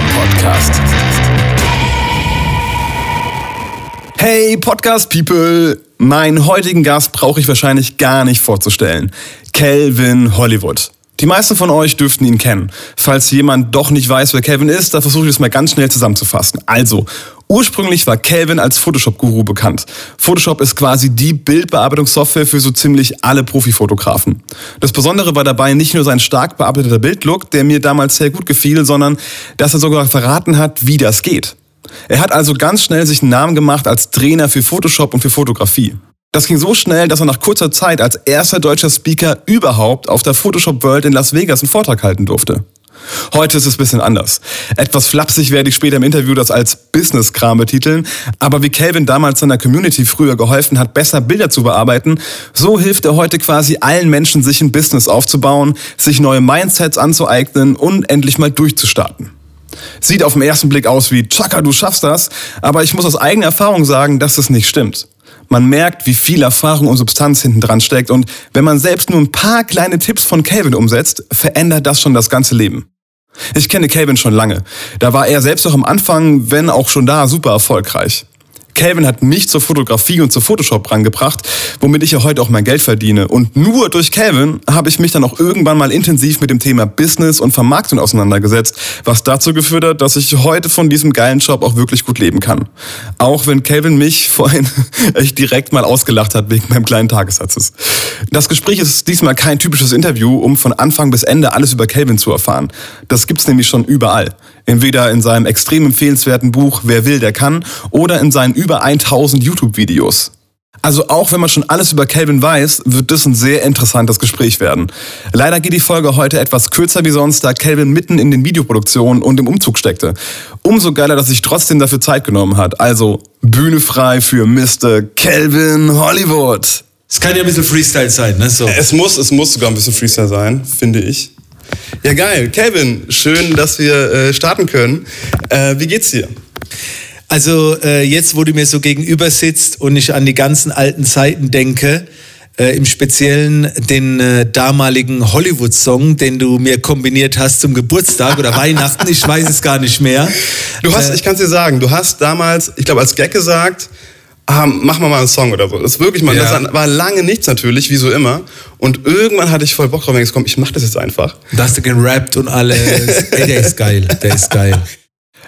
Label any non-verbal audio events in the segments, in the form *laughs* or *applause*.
Podcast. Hey Podcast People, meinen heutigen Gast brauche ich wahrscheinlich gar nicht vorzustellen. Calvin Hollywood. Die meisten von euch dürften ihn kennen. Falls jemand doch nicht weiß, wer Calvin ist, dann versuche ich es mal ganz schnell zusammenzufassen. Also, ursprünglich war Calvin als Photoshop-Guru bekannt. Photoshop ist quasi die Bildbearbeitungssoftware für so ziemlich alle Profifotografen. Das Besondere war dabei nicht nur sein stark bearbeiteter Bildlook, der mir damals sehr gut gefiel, sondern dass er sogar verraten hat, wie das geht. Er hat also ganz schnell sich einen Namen gemacht als Trainer für Photoshop und für Fotografie. Das ging so schnell, dass er nach kurzer Zeit als erster deutscher Speaker überhaupt auf der Photoshop World in Las Vegas einen Vortrag halten durfte. Heute ist es ein bisschen anders. Etwas flapsig werde ich später im Interview das als Business-Kram betiteln, aber wie Calvin damals seiner Community früher geholfen hat, besser Bilder zu bearbeiten, so hilft er heute quasi allen Menschen, sich ein Business aufzubauen, sich neue Mindsets anzueignen und endlich mal durchzustarten. Sieht auf den ersten Blick aus wie, Chaka, du schaffst das, aber ich muss aus eigener Erfahrung sagen, dass das nicht stimmt. Man merkt, wie viel Erfahrung und Substanz hinten dran steckt und wenn man selbst nur ein paar kleine Tipps von Calvin umsetzt, verändert das schon das ganze Leben. Ich kenne Calvin schon lange. Da war er selbst auch am Anfang, wenn auch schon da, super erfolgreich. Calvin hat mich zur Fotografie und zu Photoshop rangebracht, womit ich ja heute auch mein Geld verdiene. Und nur durch Calvin habe ich mich dann auch irgendwann mal intensiv mit dem Thema Business und Vermarktung auseinandergesetzt, was dazu geführt hat, dass ich heute von diesem geilen Job auch wirklich gut leben kann. Auch wenn Calvin mich *laughs* vorhin echt direkt mal ausgelacht hat wegen meinem kleinen Tagessatzes. Das Gespräch ist diesmal kein typisches Interview, um von Anfang bis Ende alles über Calvin zu erfahren. Das gibt's nämlich schon überall. Entweder in seinem extrem empfehlenswerten Buch Wer will, der kann oder in seinen über 1000 YouTube-Videos. Also auch wenn man schon alles über Calvin weiß, wird das ein sehr interessantes Gespräch werden. Leider geht die Folge heute etwas kürzer wie sonst, da Calvin mitten in den Videoproduktionen und im Umzug steckte. Umso geiler, dass sich trotzdem dafür Zeit genommen hat. Also Bühne frei für Mr. Calvin Hollywood. Es kann ja ein bisschen Freestyle sein, ne? So. Es muss, es muss sogar ein bisschen Freestyle sein, finde ich. Ja, geil. Kevin, schön, dass wir äh, starten können. Äh, wie geht's dir? Also äh, jetzt, wo du mir so gegenüber sitzt und ich an die ganzen alten Zeiten denke, äh, im Speziellen den äh, damaligen Hollywood-Song, den du mir kombiniert hast zum Geburtstag oder Weihnachten, ich weiß es gar nicht mehr. Du hast, ich kann es dir sagen, du hast damals, ich glaube als Gag gesagt, ah, mach mal mal einen Song oder so. Das ist wirklich mal, Ja. das war lange nichts natürlich, wie so immer. Und irgendwann hatte ich voll Bock drauf, ich komm, ich mach das jetzt einfach. Da hast du gerappt und alles. *laughs* Ey, der ist geil, der ist geil.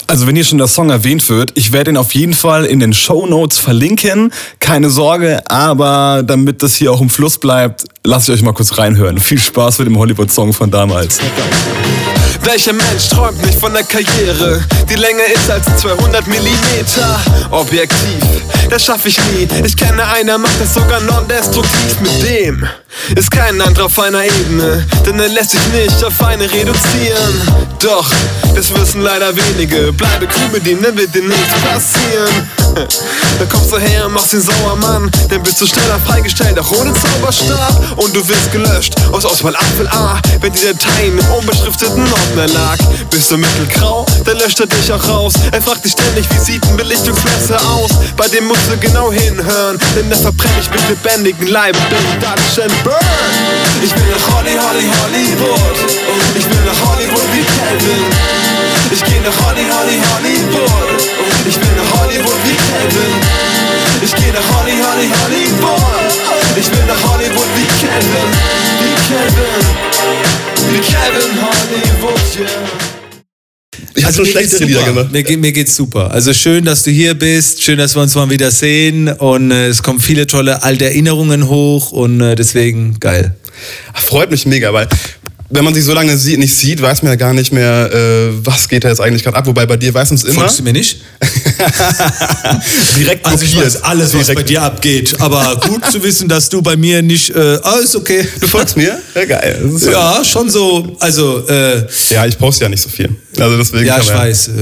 Also wenn hier schon der Song erwähnt wird, ich werde ihn auf jeden Fall in den Show Notes verlinken. Keine Sorge, aber damit das hier auch im Fluss bleibt, lasst euch mal kurz reinhören. Viel Spaß mit dem Hollywood-Song von damals. Welcher Mensch träumt nicht von der Karriere, die länger ist als 200 Millimeter? Objektiv, das schaff ich nie. Ich kenne einen, der macht das sogar non-destruktiv. Mit dem ist kein anderer auf einer Ebene, denn er lässt sich nicht auf eine reduzieren. Doch, das wissen leider wenige. Bleibe cool mit ihm, dann wird dir nichts passieren. *laughs* Dann kommst du her machst den Sauermann, dann bist du schneller freigestellt, auch ohne Zauberstab. Und du wirst gelöscht aus Auswahl Apfel A, wenn die Dateien im unbeschrifteten Ordner lag. Bist du mittelgrau, dann löscht er dich auch raus. Er fragt dich ständig, wie sieht ein Belichtungsmesser aus? Bei dem musst du genau hinhören, denn da verbrenne ich mit lebendigen Leib. Bin Dutch and Ich will nach Holly, Holly, Hollywood. Ich will nach Hollywood wie Kevin. Ich geh nach Holly, Holly, Hollywood. Ich will nach Hollywood wie Kevin. Ich geh nach Holly, Holly, Hollywood. Ich will nach Hollywood wie Kevin. Wie Kevin. Wie Kevin Hollywood, yeah. Ich habe schon schlechtere Lieder gemacht. Mir, geht- mir geht's super. Also schön, dass du hier bist. Schön, dass wir uns mal wieder sehen. Und äh, es kommen viele tolle alte Erinnerungen hoch. Und äh, deswegen geil. Freut mich mega, weil wenn man sich so lange sie nicht sieht, weiß man ja gar nicht mehr, äh, was geht da jetzt eigentlich gerade ab. Wobei bei dir weiß man es immer. Folgst du mir nicht? *laughs* Direkt Also ich blockiert. weiß alles, was Direkt. bei dir abgeht. Aber gut zu wissen, dass du bei mir nicht... Äh, alles okay. Du *laughs* folgst mir? Ja, geil. Ist Ja, schon so. Also, äh, ja, ich poste ja nicht so viel. Also deswegen ja, ich man- weiß. Äh,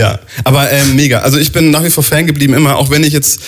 Ja, aber ähm, mega. Also ich bin nach wie vor Fan geblieben immer, auch wenn ich jetzt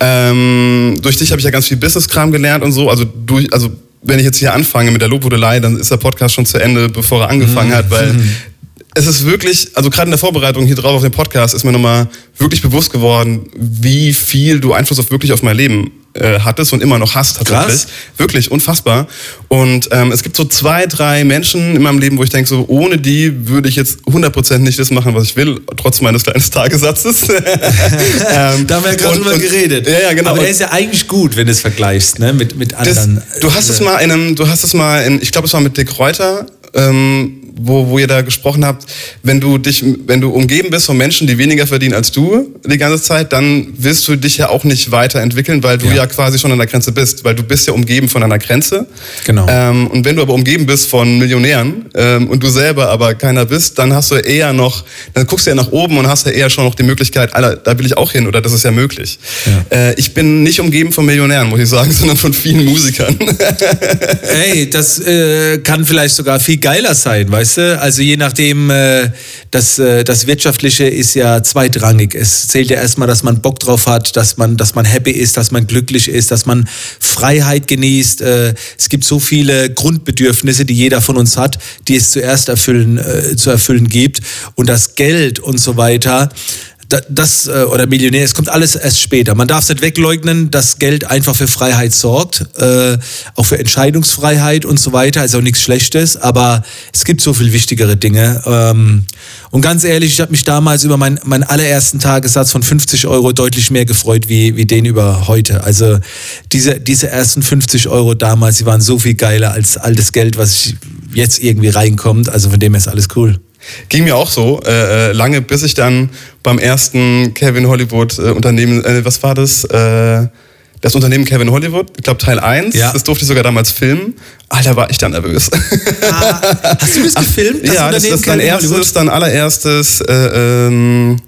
ähm, durch dich habe ich ja ganz viel Business-Kram gelernt und so. Also durch, also wenn ich jetzt hier anfange mit der Lobhudelei, dann ist der Podcast schon zu Ende, bevor er angefangen hat, weil *laughs* es ist wirklich, also gerade in der Vorbereitung hier drauf auf den Podcast ist mir nochmal wirklich bewusst geworden, wie viel du Einfluss auf wirklich auf mein Leben äh, hattest und immer noch hast tatsächlich. Krass. Wirklich unfassbar. Und ähm, es gibt so zwei, drei Menschen in meinem Leben, wo ich denke, so ohne die würde ich jetzt 100% nicht das machen, was ich will, trotz meines kleinen Tagessatzes. *laughs* ähm, Da haben wir ja gerade drüber geredet. Ja, ja, genau. Aber der ist ja eigentlich gut, wenn du es vergleichst, ne? Mit, mit das, anderen. du hast es mal in einem, du hast es mal in, ich glaube, es war mit Dick Reuter, ähm, wo, wo ihr da gesprochen habt, wenn du dich, wenn du umgeben bist von Menschen, die weniger verdienen als du die ganze Zeit, dann willst du dich ja auch nicht weiterentwickeln, weil du Ja. ja, quasi schon an der Grenze bist, weil du bist ja umgeben von einer Grenze. Genau. Ähm, und wenn du aber umgeben bist von Millionären ähm, und du selber aber keiner bist, dann hast du eher noch, dann guckst du ja nach oben und hast ja eher schon noch die Möglichkeit, Alter, da will ich auch hin oder das ist ja möglich. Äh, ich bin nicht umgeben von Millionären, muss ich sagen, *laughs* sondern von vielen Musikern. Ey, das äh, kann vielleicht sogar viel geiler sein, weißt du? Also je nachdem, äh, das, äh, das Wirtschaftliche ist ja zweitrangig. Es zählt ja erstmal, dass man Bock drauf hat, dass man, dass man happy ist, dass man glücklich ist, dass man Freiheit genießt. Äh, es gibt so viele Grundbedürfnisse, die jeder von uns hat, die es zuerst erfüllen, äh, zu erfüllen gibt. Und das Geld und so weiter, das äh, oder Millionär, es kommt alles erst später. Man darf nicht wegleugnen, dass Geld einfach für Freiheit sorgt, äh, auch für Entscheidungsfreiheit und so weiter, also nichts Schlechtes, aber es gibt so viel wichtigere Dinge. Ähm, und ganz ehrlich, ich habe mich damals über meinen meinen allerersten Tagessatz von 50 Euro deutlich mehr gefreut wie, wie den über heute. Also diese, diese ersten 50 Euro damals, die waren so viel geiler als all das Geld, was ich jetzt irgendwie reinkommt. Also von dem her ist alles cool. Ging mir auch so, äh, äh, lange, bis ich dann beim ersten Kevin Hollywood äh, Unternehmen, äh, was war das? Äh, das Unternehmen Kevin Hollywood, ich glaube Teil 1, Ja. das durfte ich sogar damals filmen. Alter, war ich dann nervös. Hast du das *laughs* gefilmt? ja, das, das ist dein Kevin Hollywood? erstes, dein allererstes, äh, ähm,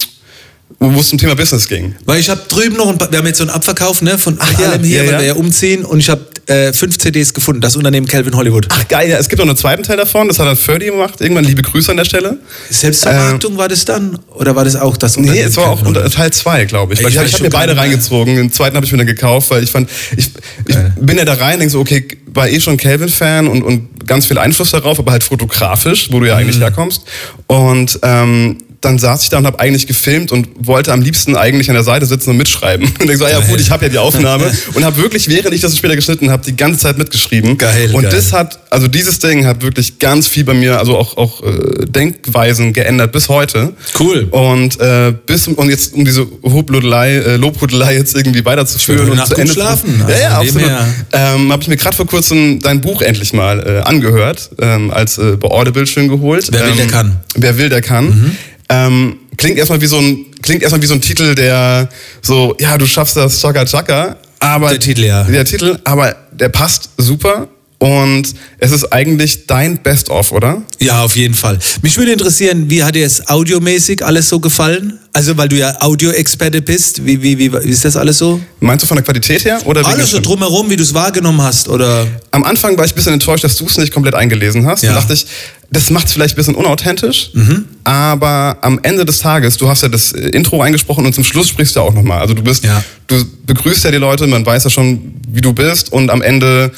wo es zum Thema Business ging. Weil ich habe drüben noch, ein paar, wir haben jetzt so einen Abverkauf ne, von Ach ja, allem hier, ja, weil ja. wir ja umziehen und ich habe äh, fünf CDs gefunden, das Unternehmen Calvin Hollywood. Ach geil, ja, es gibt noch einen zweiten Teil davon, das hat dann Ferdy gemacht. Irgendwann liebe Grüße an der Stelle. Selbstvermarktung war das dann? Oder war das auch das äh, Nee, Unternehmen es war auch unter? Teil 2, glaube ich. Ich ich habe mir beide reingezogen. Den zweiten habe ich mir dann gekauft, weil ich fand, ich, ich bin ja da rein, denke so, okay, war eh schon Calvin-Fan und, und ganz viel Einfluss darauf, aber halt fotografisch, wo du ja Mhm. eigentlich herkommst. Und ähm, dann saß ich da und habe eigentlich gefilmt und wollte am liebsten eigentlich an der Seite sitzen und mitschreiben. *laughs* Und denke so, ja gut, ich habe ja die Aufnahme. *laughs* und habe wirklich, während ich das später geschnitten habe, die ganze Zeit mitgeschrieben. Geil, Und geil. das hat, also dieses Ding hat wirklich ganz viel bei mir, also auch, auch äh, Denkweisen geändert bis heute. Cool. Und äh, bis und jetzt um diese Hobludelei, äh, Lobhudelei jetzt irgendwie weiterzuführen und Nacht zu Ende schlafen. zu, ja, ja, Also absolut. Ähm, habe ich mir gerade vor kurzem dein Buch endlich mal äh, angehört, ähm, als äh, bei Audible schön geholt. Wer will, ähm, der kann. Mhm. Wer will, der kann. Ähm, klingt erstmal wie so ein klingt erstmal wie so ein Titel, der so ja du schaffst das Chaka Chaka, aber Der Titel, ja. Der Titel, aber der passt super. Und es ist eigentlich dein Best-of, oder? Ja, auf jeden Fall. Mich würde interessieren, wie hat dir es audiomäßig alles so gefallen? Also, weil du ja Audio-Experte bist, wie, wie, wie, wie ist das alles so? Meinst du von der Qualität her? Oder Alles so drumherum, wie du es wahrgenommen hast, oder? Am Anfang war ich ein bisschen enttäuscht, dass du es nicht komplett eingelesen hast. Ja. Da dachte ich, das macht es vielleicht ein bisschen unauthentisch. Mhm. Aber am Ende des Tages, du hast ja das äh, Intro eingesprochen und zum Schluss sprichst du auch nochmal. Also du bist, Ja. du begrüßt ja die Leute, man weiß ja schon, wie du bist und am Ende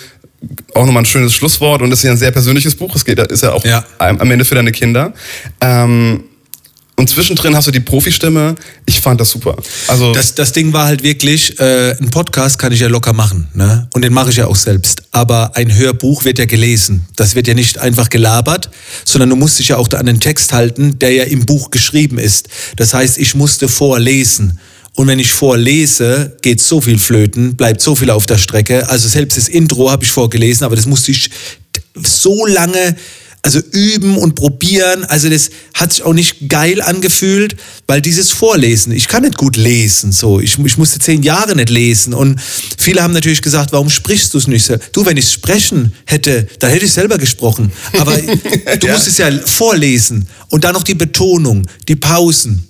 auch nochmal ein schönes Schlusswort und es ist ja ein sehr persönliches Buch. Es geht, ist ja auch Ja. am Ende für deine Kinder. Ähm, und zwischendrin hast du die Profi-Stimme. Ich fand das super. Also Das, das Ding war halt wirklich, äh, ein Podcast kann ich ja locker machen, ne? Und den mache ich ja auch selbst. Aber ein Hörbuch wird ja gelesen. Das wird ja nicht einfach gelabert, sondern du musst dich ja auch an den Text halten, der ja im Buch geschrieben ist. Das heißt, ich musste vorlesen. Und wenn ich vorlese, geht so viel flöten, bleibt so viel auf der Strecke. Also selbst das Intro habe ich vorgelesen, aber das musste ich so lange also üben und probieren. Also das hat sich auch nicht geil angefühlt, weil dieses Vorlesen, ich kann nicht gut lesen, so. Ich, ich musste zehn Jahre nicht lesen und viele haben natürlich gesagt, warum sprichst du es nicht so? Du, wenn ich sprechen hätte, dann hätte ich selber gesprochen. Aber *laughs* du musst es ja vorlesen und dann noch die Betonung, die Pausen.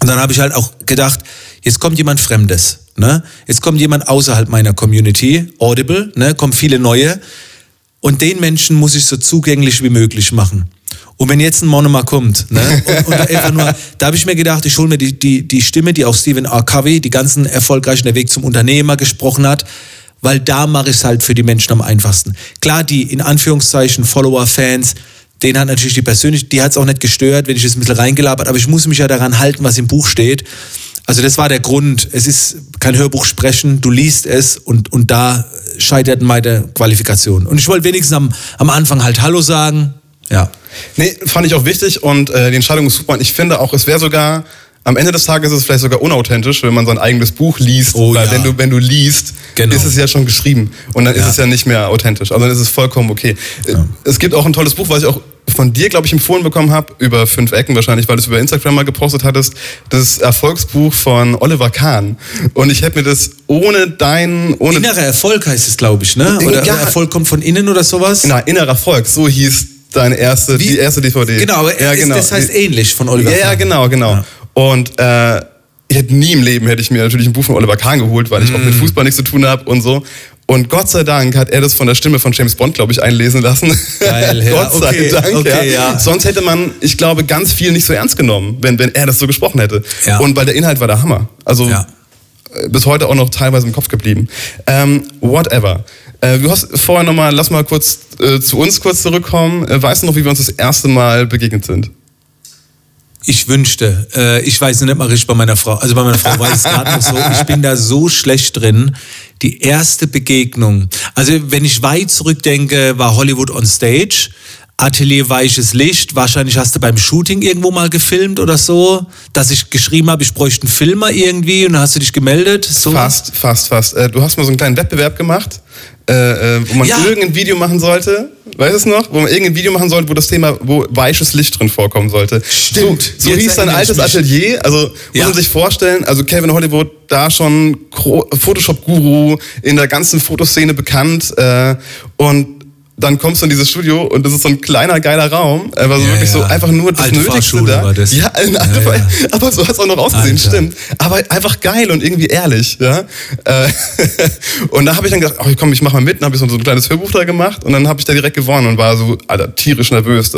Und dann habe ich halt auch gedacht, jetzt kommt jemand Fremdes, ne? Jetzt kommt jemand außerhalb meiner Community, Audible, ne? Kommen viele neue. Und den Menschen muss ich so zugänglich wie möglich machen. Und wenn jetzt ein Monoma kommt, ne, *laughs* und, und einfach nur, da habe ich mir gedacht, ich hole mir die, die, die Stimme, die auch Stephen R. Covey, die ganzen erfolgreichen Der Weg zum Unternehmer gesprochen hat, weil da mache ich es halt für die Menschen am einfachsten. Klar, die in Anführungszeichen Follower, Fans, den hat natürlich die persönlich, die hat es auch nicht gestört, wenn ich das ein bisschen reingelabert, aber ich muss mich ja daran halten, was im Buch steht. Also das war der Grund. Es ist kein Hörbuch sprechen, du liest es und, und da scheitert meine Qualifikation. Und ich wollte wenigstens am, am Anfang halt Hallo sagen. Ja. Nee, fand ich auch wichtig und äh, die Entscheidung ist super. Und ich finde auch, es wäre sogar, am Ende des Tages ist es vielleicht sogar unauthentisch, wenn man sein eigenes Buch liest. Oh, weil ja. wenn, du, wenn du liest, Genau. ist es ja schon geschrieben. Und dann ist Ja. es ja nicht mehr authentisch. Also dann ist es vollkommen okay. Äh, Es gibt auch ein tolles Buch, was ich auch von dir, glaube ich, empfohlen bekommen habe, über fünf Ecken wahrscheinlich, weil du es über Instagram mal gepostet hattest, das Erfolgsbuch von Oliver Kahn. Und ich hätte mir das ohne dein, ohne Innerer Erfolg heißt es, glaube ich, ne? Oder, Ja. oder Erfolg kommt von innen oder sowas? na, innerer Erfolg, so hieß deine erste, Wie- die erste DVD. Genau, aber ja, ist- genau. das heißt ähnlich von Oliver Ja, ja, Kahn. genau, genau. Und äh, ich hätte nie im Leben hätte ich mir natürlich ein Buch von Oliver Kahn geholt, weil ich auch mit Mm. Fußball nichts zu tun habe und so. Und Gott sei Dank hat er das von der Stimme von James Bond, glaube ich, einlesen lassen. Geil, ja, *laughs* Gott sei okay, Dank. okay, ja. ja. Sonst hätte man, ich glaube, ganz viel nicht so ernst genommen, wenn, wenn er das so gesprochen hätte. Ja. Und weil der Inhalt war der Hammer. Also Ja. äh, bis heute auch noch teilweise im Kopf geblieben. Ähm, whatever. Äh, du hast vorher nochmal, lass mal kurz äh, zu uns kurz zurückkommen. Äh, weißt du noch, wie wir uns das erste Mal begegnet sind? Ich wünschte, äh, ich weiß nicht mal richtig bei meiner Frau, also bei meiner Frau weiß ich gerade noch so, ich bin da so schlecht drin. Die erste Begegnung, also wenn ich weit zurückdenke, war Hollywood on Stage, Atelier Weiches Licht, wahrscheinlich hast du beim Shooting irgendwo mal gefilmt oder so, dass ich geschrieben habe, ich bräuchte einen Filmer irgendwie und dann hast du dich gemeldet. So. Fast, fast, fast. Äh, du hast mal so einen kleinen Wettbewerb gemacht, äh, äh, wo man Ja. irgendein Video machen sollte. Weißt du es noch? Wo man irgendein Video machen sollte, wo das Thema, wo weiches Licht drin vorkommen sollte. Stimmt. So, so hieß ich altes mich. Atelier. Also muss Ja. man sich vorstellen, also Kevin Hollywood da schon Photoshop-Guru in der ganzen Fotoszene bekannt. Äh, und dann kommst du in dieses Studio und das ist so ein kleiner, geiler Raum. Aber so Ja, wirklich so ja. einfach nur das Alte Nötigste Fahrschule da. war das. Ja, eine Ja, ja. Aber so hat es auch noch ausgesehen, Alter. stimmt. Aber einfach geil und irgendwie ehrlich, ja. Äh, *laughs* und da habe ich dann gedacht, ach komm, ich mach mal mit. Dann habe ich so ein kleines Hörbuch da gemacht und dann habe ich da direkt gewonnen und war so, Alter, tierisch nervös.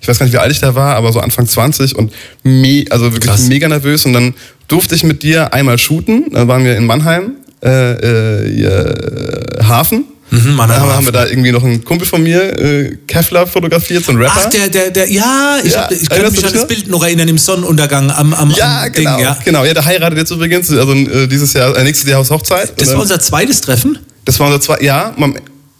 Ich weiß gar nicht, wie alt ich da war, aber so Anfang 20 und me also wirklich Krass. mega nervös. Und dann durfte ich mit dir einmal shooten. Dann waren wir in Mannheim, äh, äh, äh, Hafen. Mhm, da haben, wir da irgendwie noch einen Kumpel von mir, äh, Kevlar, fotografiert, so ein Rapper. Ach, der, der, der, ja, ich, Ja, hab, ich kann mich an das? Bild noch erinnern im Sonnenuntergang am, am, ja, am genau, Ding, ja. genau. Ja, der heiratet jetzt übrigens, also äh, dieses Jahr, äh, nächstes Jahr aus Hochzeit. Das war unser zweites Treffen. Das war unser zwei, ja, man,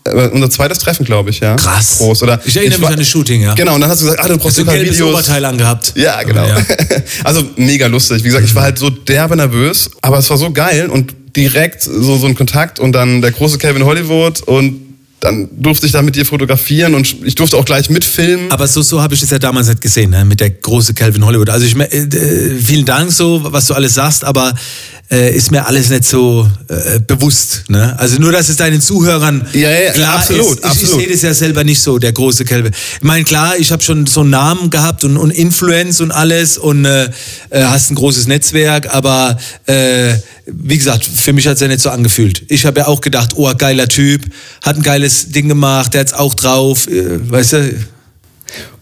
äh, unser zweites Treffen, glaube ich, ja. Krass. Groß, oder? Ich erinnere mich war- an das Shooting, ja. Genau, und dann hast du gesagt, ah, du brauchst ein gelbes Videos. Oberteil angehabt. Ja, genau. Ja. *laughs* Also mega lustig. Wie gesagt, ich war halt so derbe nervös, aber es war so geil und direkt so, so ein Kontakt und dann der große Kevin Hollywood und dann durfte ich da mit dir fotografieren und ich durfte auch gleich mitfilmen. Aber so, so habe ich es ja damals nicht gesehen, ne? mit der große Calvin Hollywood. Also ich äh, vielen Dank so, was du alles sagst, aber äh, ist mir alles nicht so äh, bewusst. Ne? Also nur, dass es deinen Zuhörern Ja, ja, klar absolut, ist. Ich, ich absolut. sehe das ja selber nicht so, der große Calvin. Ich meine, klar, ich habe schon so einen Namen gehabt und, und Influence und alles und äh, äh, hast ein großes Netzwerk, aber äh, wie gesagt, für mich hat es ja nicht so angefühlt. Ich habe ja auch gedacht, oh, geiler Typ, hat ein geiles Ding gemacht, der hat's auch drauf, äh, weißt du,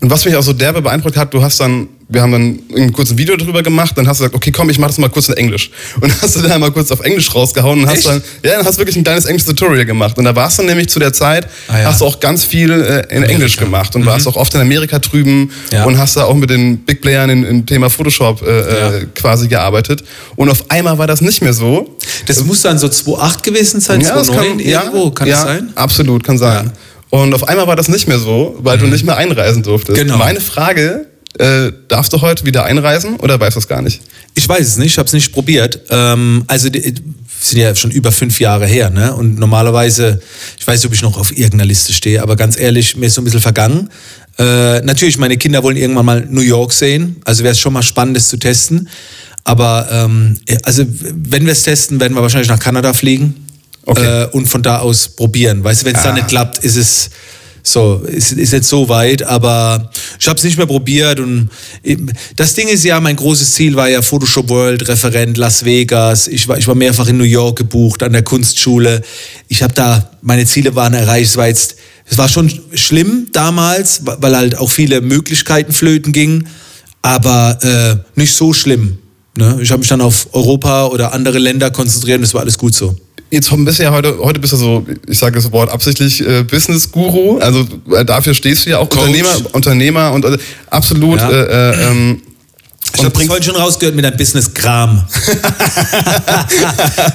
Und was mich auch so derbe beeindruckt hat, du hast dann, wir haben dann ein kurzes Video darüber gemacht, dann hast du gesagt, okay, komm, ich mach das mal kurz in Englisch. Und hast du dann mal kurz auf Englisch rausgehauen und hast Echt? dann, ja, dann hast du wirklich ein kleines englisches Tutorial gemacht. Und da warst du nämlich zu der Zeit, Ah, ja. hast du auch ganz viel äh, in Englisch gemacht und warst auch oft in Amerika drüben Mhm. Ja. und hast da auch mit den Big Playern im, Thema Photoshop äh, Ja. äh, quasi gearbeitet. Und auf einmal war das nicht mehr so. Das muss dann so 2,8 gewesen sein, Ja, das 2,9 kann, irgendwo, ja, kann ja, das sein? Absolut, kann sein. Und auf einmal war das nicht mehr so, weil du nicht mehr einreisen durftest. Genau. Meine Frage, äh, darfst du heute wieder einreisen oder weißt du es gar nicht? Ich weiß es nicht, ich habe es nicht probiert. Ähm, also sind ja schon über fünf Jahre her, ne? Und normalerweise, ich weiß nicht, ob ich noch auf irgendeiner Liste stehe, aber ganz ehrlich, mir ist so ein bisschen vergangen. Äh, natürlich, meine Kinder wollen irgendwann mal New York sehen, also wäre es schon mal spannend, das zu testen. Aber ähm, also wenn wir es testen, werden wir wahrscheinlich nach Kanada fliegen Okay. äh, und von da aus probieren. Weißt du, wenn es dann Ah. nicht klappt, ist es so, ist, ist jetzt so weit, aber ich habe es nicht mehr probiert und das Ding ist ja, mein großes Ziel war ja Photoshop World, Referent Las Vegas. Ich war, ich war mehrfach in New York gebucht, an der Kunstschule. Ich habe da, meine Ziele waren erreicht. Es war jetzt, es war schon schlimm damals, weil halt auch viele Möglichkeiten flöten gingen, aber äh, nicht so schlimm. Ne? Ich habe mich dann auf Europa oder andere Länder konzentriert und das war alles gut so. Jetzt bist du ja heute, heute bist du so, ich sage das Wort absichtlich, äh, Business-Guru. Also äh, dafür stehst du ja auch Coach. Unternehmer, Unternehmer und äh, absolut Ja. äh, äh, ähm, Ich habe vorhin schon rausgehört mit deinem Business-Kram. *laughs*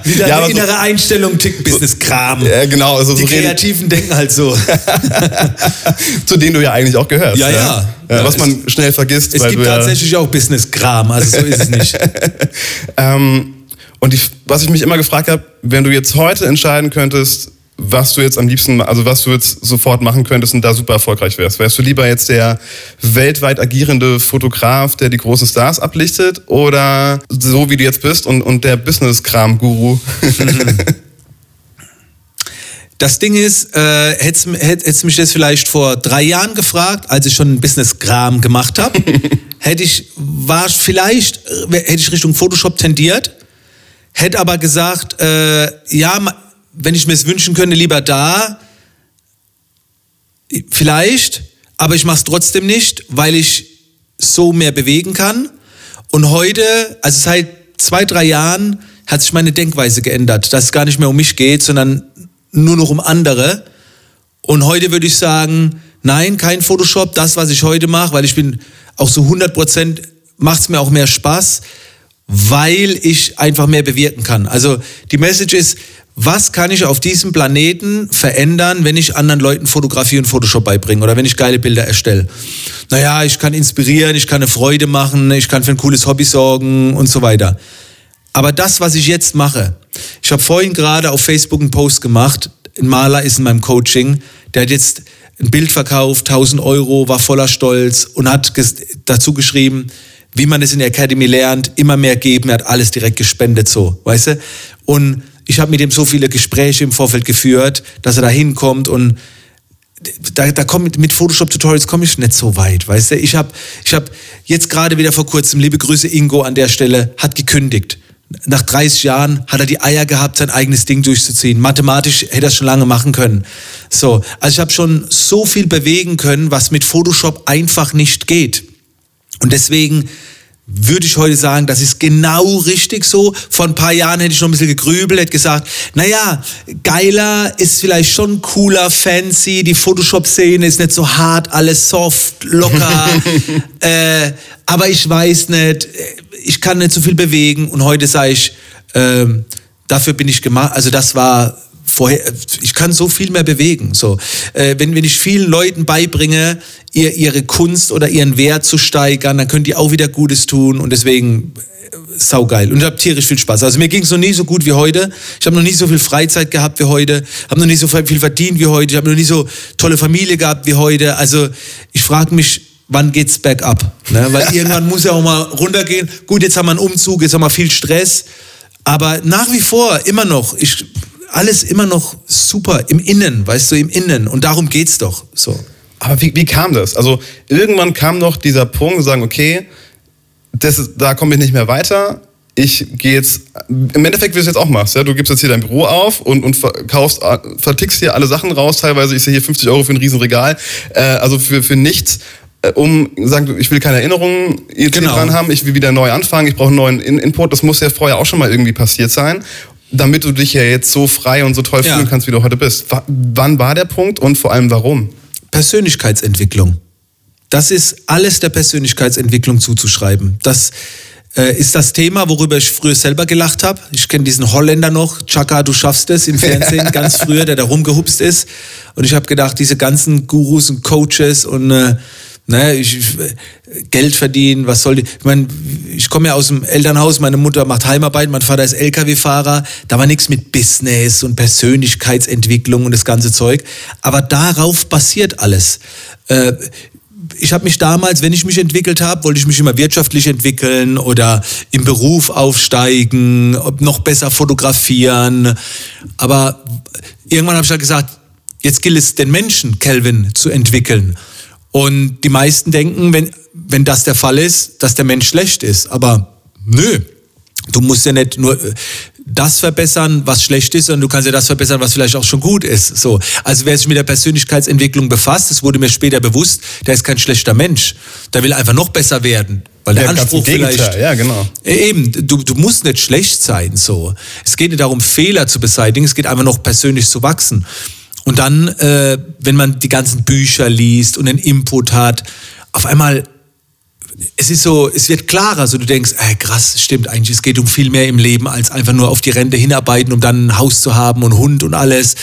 Wie deine Ja, so- innere Einstellung tickt, Business-Kram. Ja, genau. Also Die so Kreativen denken halt so. *laughs* zu denen du ja eigentlich auch gehörst. Ja, ja. Ja, was es- man schnell vergisst. Es gibt tatsächlich auch Business-Kram, also so ist es nicht. *laughs* Ähm, und die, was ich mich immer gefragt habe, wenn du jetzt heute entscheiden könntest, was du jetzt am liebsten, also was du jetzt sofort machen könntest und da super erfolgreich wärst. Wärst du lieber jetzt der weltweit agierende Fotograf, der die großen Stars ablichtet oder so wie du jetzt bist und, und der Business-Kram-Guru? Das Ding ist, äh, hättest hätt, hättest mich das vielleicht vor drei Jahren gefragt, als ich schon ein Business-Kram gemacht habe, *laughs* hätte ich, war ich vielleicht, äh, hätte ich Richtung Photoshop tendiert, hätte aber gesagt, äh, ja, wenn ich mir es wünschen könnte, lieber da, vielleicht, aber ich mache es trotzdem nicht, weil ich so mehr bewegen kann. Und heute, also seit zwei, drei Jahren, hat sich meine Denkweise geändert, dass es gar nicht mehr um mich geht, sondern nur noch um andere. Und heute würde ich sagen, nein, kein Photoshop, das, was ich heute mache, weil ich bin auch so 100 Prozent, macht es mir auch mehr Spaß, weil ich einfach mehr bewirken kann. Also die Message ist, was kann ich auf diesem Planeten verändern, wenn ich anderen Leuten Fotografie und Photoshop beibringe oder wenn ich geile Bilder erstelle? Naja, ich kann inspirieren, ich kann eine Freude machen, ich kann für ein cooles Hobby sorgen und so weiter. Aber das, was ich jetzt mache, ich habe vorhin gerade auf Facebook einen Post gemacht, ein Maler ist in meinem Coaching, der hat jetzt ein Bild verkauft, 1000 Euro, war voller Stolz und hat dazu geschrieben, wie man es in der Academy lernt, immer mehr geben, er hat alles direkt gespendet, so, weißt du? Und ich habe mit ihm so viele Gespräche im Vorfeld geführt, dass er da hinkommt und da, da komm, mit, mit Photoshop-Tutorials komme ich nicht so weit, weißt du? Ich habe ich hab jetzt gerade wieder vor kurzem, liebe Grüße Ingo an der Stelle, hat gekündigt. Nach 30 Jahren hat er die Eier gehabt, sein eigenes Ding durchzuziehen. Mathematisch hätte er es schon lange machen können. So, also ich habe schon so viel bewegen können, was mit Photoshop einfach nicht geht. Und deswegen würde ich heute sagen, das ist genau richtig so. Vor ein paar Jahren hätte ich noch ein bisschen gegrübelt, hätte gesagt, naja, geiler ist vielleicht schon cooler, fancy, die Photoshop-Szene ist nicht so hart, alles soft, locker. *laughs* äh, aber ich weiß nicht, ich kann nicht so viel bewegen. Und heute sage ich, ähm, dafür bin ich gemacht, also das war vorher, ich kann so viel mehr bewegen. So, äh, wenn, wenn ich vielen Leuten beibringe, ihr, ihre Kunst oder ihren Wert zu steigern, dann können die auch wieder Gutes tun und deswegen äh, saugeil. Und ich habe tierisch viel Spaß. Also mir ging es noch nie so gut wie heute. Ich habe noch nie so viel Freizeit gehabt wie heute. Habe noch nie so viel verdient wie heute. Ich habe noch nie so tolle Familie gehabt wie heute. Also ich frage mich, wann geht's bergab? Ne? Weil *laughs* irgendwann muss ja auch mal runtergehen. Gut, jetzt haben wir einen Umzug, jetzt haben wir viel Stress. Aber nach wie vor immer noch, ich, alles immer noch super im Innen, weißt du, im Innen. Und darum geht's doch. So. Aber wie, wie kam das? Also irgendwann kam noch dieser Punkt, zu sagen, okay, das ist, da komme ich nicht mehr weiter. Ich gehe jetzt, im Endeffekt, wie du es jetzt auch machst, ja, du gibst jetzt hier dein Büro auf und, und verkaufst, äh, vertickst hier alle Sachen raus, teilweise, ich sehe hier 50 Euro für ein Riesenregal, äh, also für, für nichts, äh, um sagen, ich will keine Erinnerungen jetzt Genau. dran haben, ich will wieder neu anfangen, ich brauche einen neuen In Input, das muss ja vorher auch schon mal irgendwie passiert sein, damit du dich ja jetzt so frei und so toll Ja. fühlen kannst, wie du heute bist. W wann war der Punkt und vor allem warum? Persönlichkeitsentwicklung. Das ist alles der Persönlichkeitsentwicklung zuzuschreiben. Das äh, ist das Thema, worüber ich früher selber gelacht habe. Ich kenne diesen Holländer noch, Chaka, du schaffst es im *laughs* Fernsehen, ganz früher, der da rumgehupst ist. Und ich habe gedacht, diese ganzen Gurus und Coaches und äh, ne, ich, ich, Geld verdienen, was soll die? Ich meine, ich komme ja aus dem Elternhaus, meine Mutter macht Heimarbeit, mein Vater ist LKW-Fahrer, da war nichts mit Business und Persönlichkeitsentwicklung und das ganze Zeug. Aber darauf basiert alles. Äh, ich habe mich damals, wenn ich mich entwickelt habe, wollte ich mich immer wirtschaftlich entwickeln oder im Beruf aufsteigen, noch besser fotografieren. Aber irgendwann habe ich halt gesagt, jetzt gilt es, den Menschen, Kelvin, zu entwickeln. Und die meisten denken, wenn, wenn das der Fall ist, dass der Mensch schlecht ist. Aber nö, du musst ja nicht nur äh, das verbessern, was schlecht ist, sondern du kannst ja das verbessern, was vielleicht auch schon gut ist. So. Also wer sich mit der Persönlichkeitsentwicklung befasst, das wurde mir später bewusst, der ist kein schlechter Mensch. Der will einfach noch besser werden. Weil der Ja, Anspruch vielleicht. ja, genau. Äh, Eben, du, du musst nicht schlecht sein, so. Es geht nicht darum, Fehler zu beseitigen, es geht einfach noch persönlich zu wachsen. Und dann, äh, wenn man die ganzen Bücher liest und einen Input hat, auf einmal, es ist so, es wird klarer, so du denkst, ey, krass, stimmt eigentlich, es geht um viel mehr im Leben, als einfach nur auf die Rente hinarbeiten, um dann ein Haus zu haben und Hund und alles.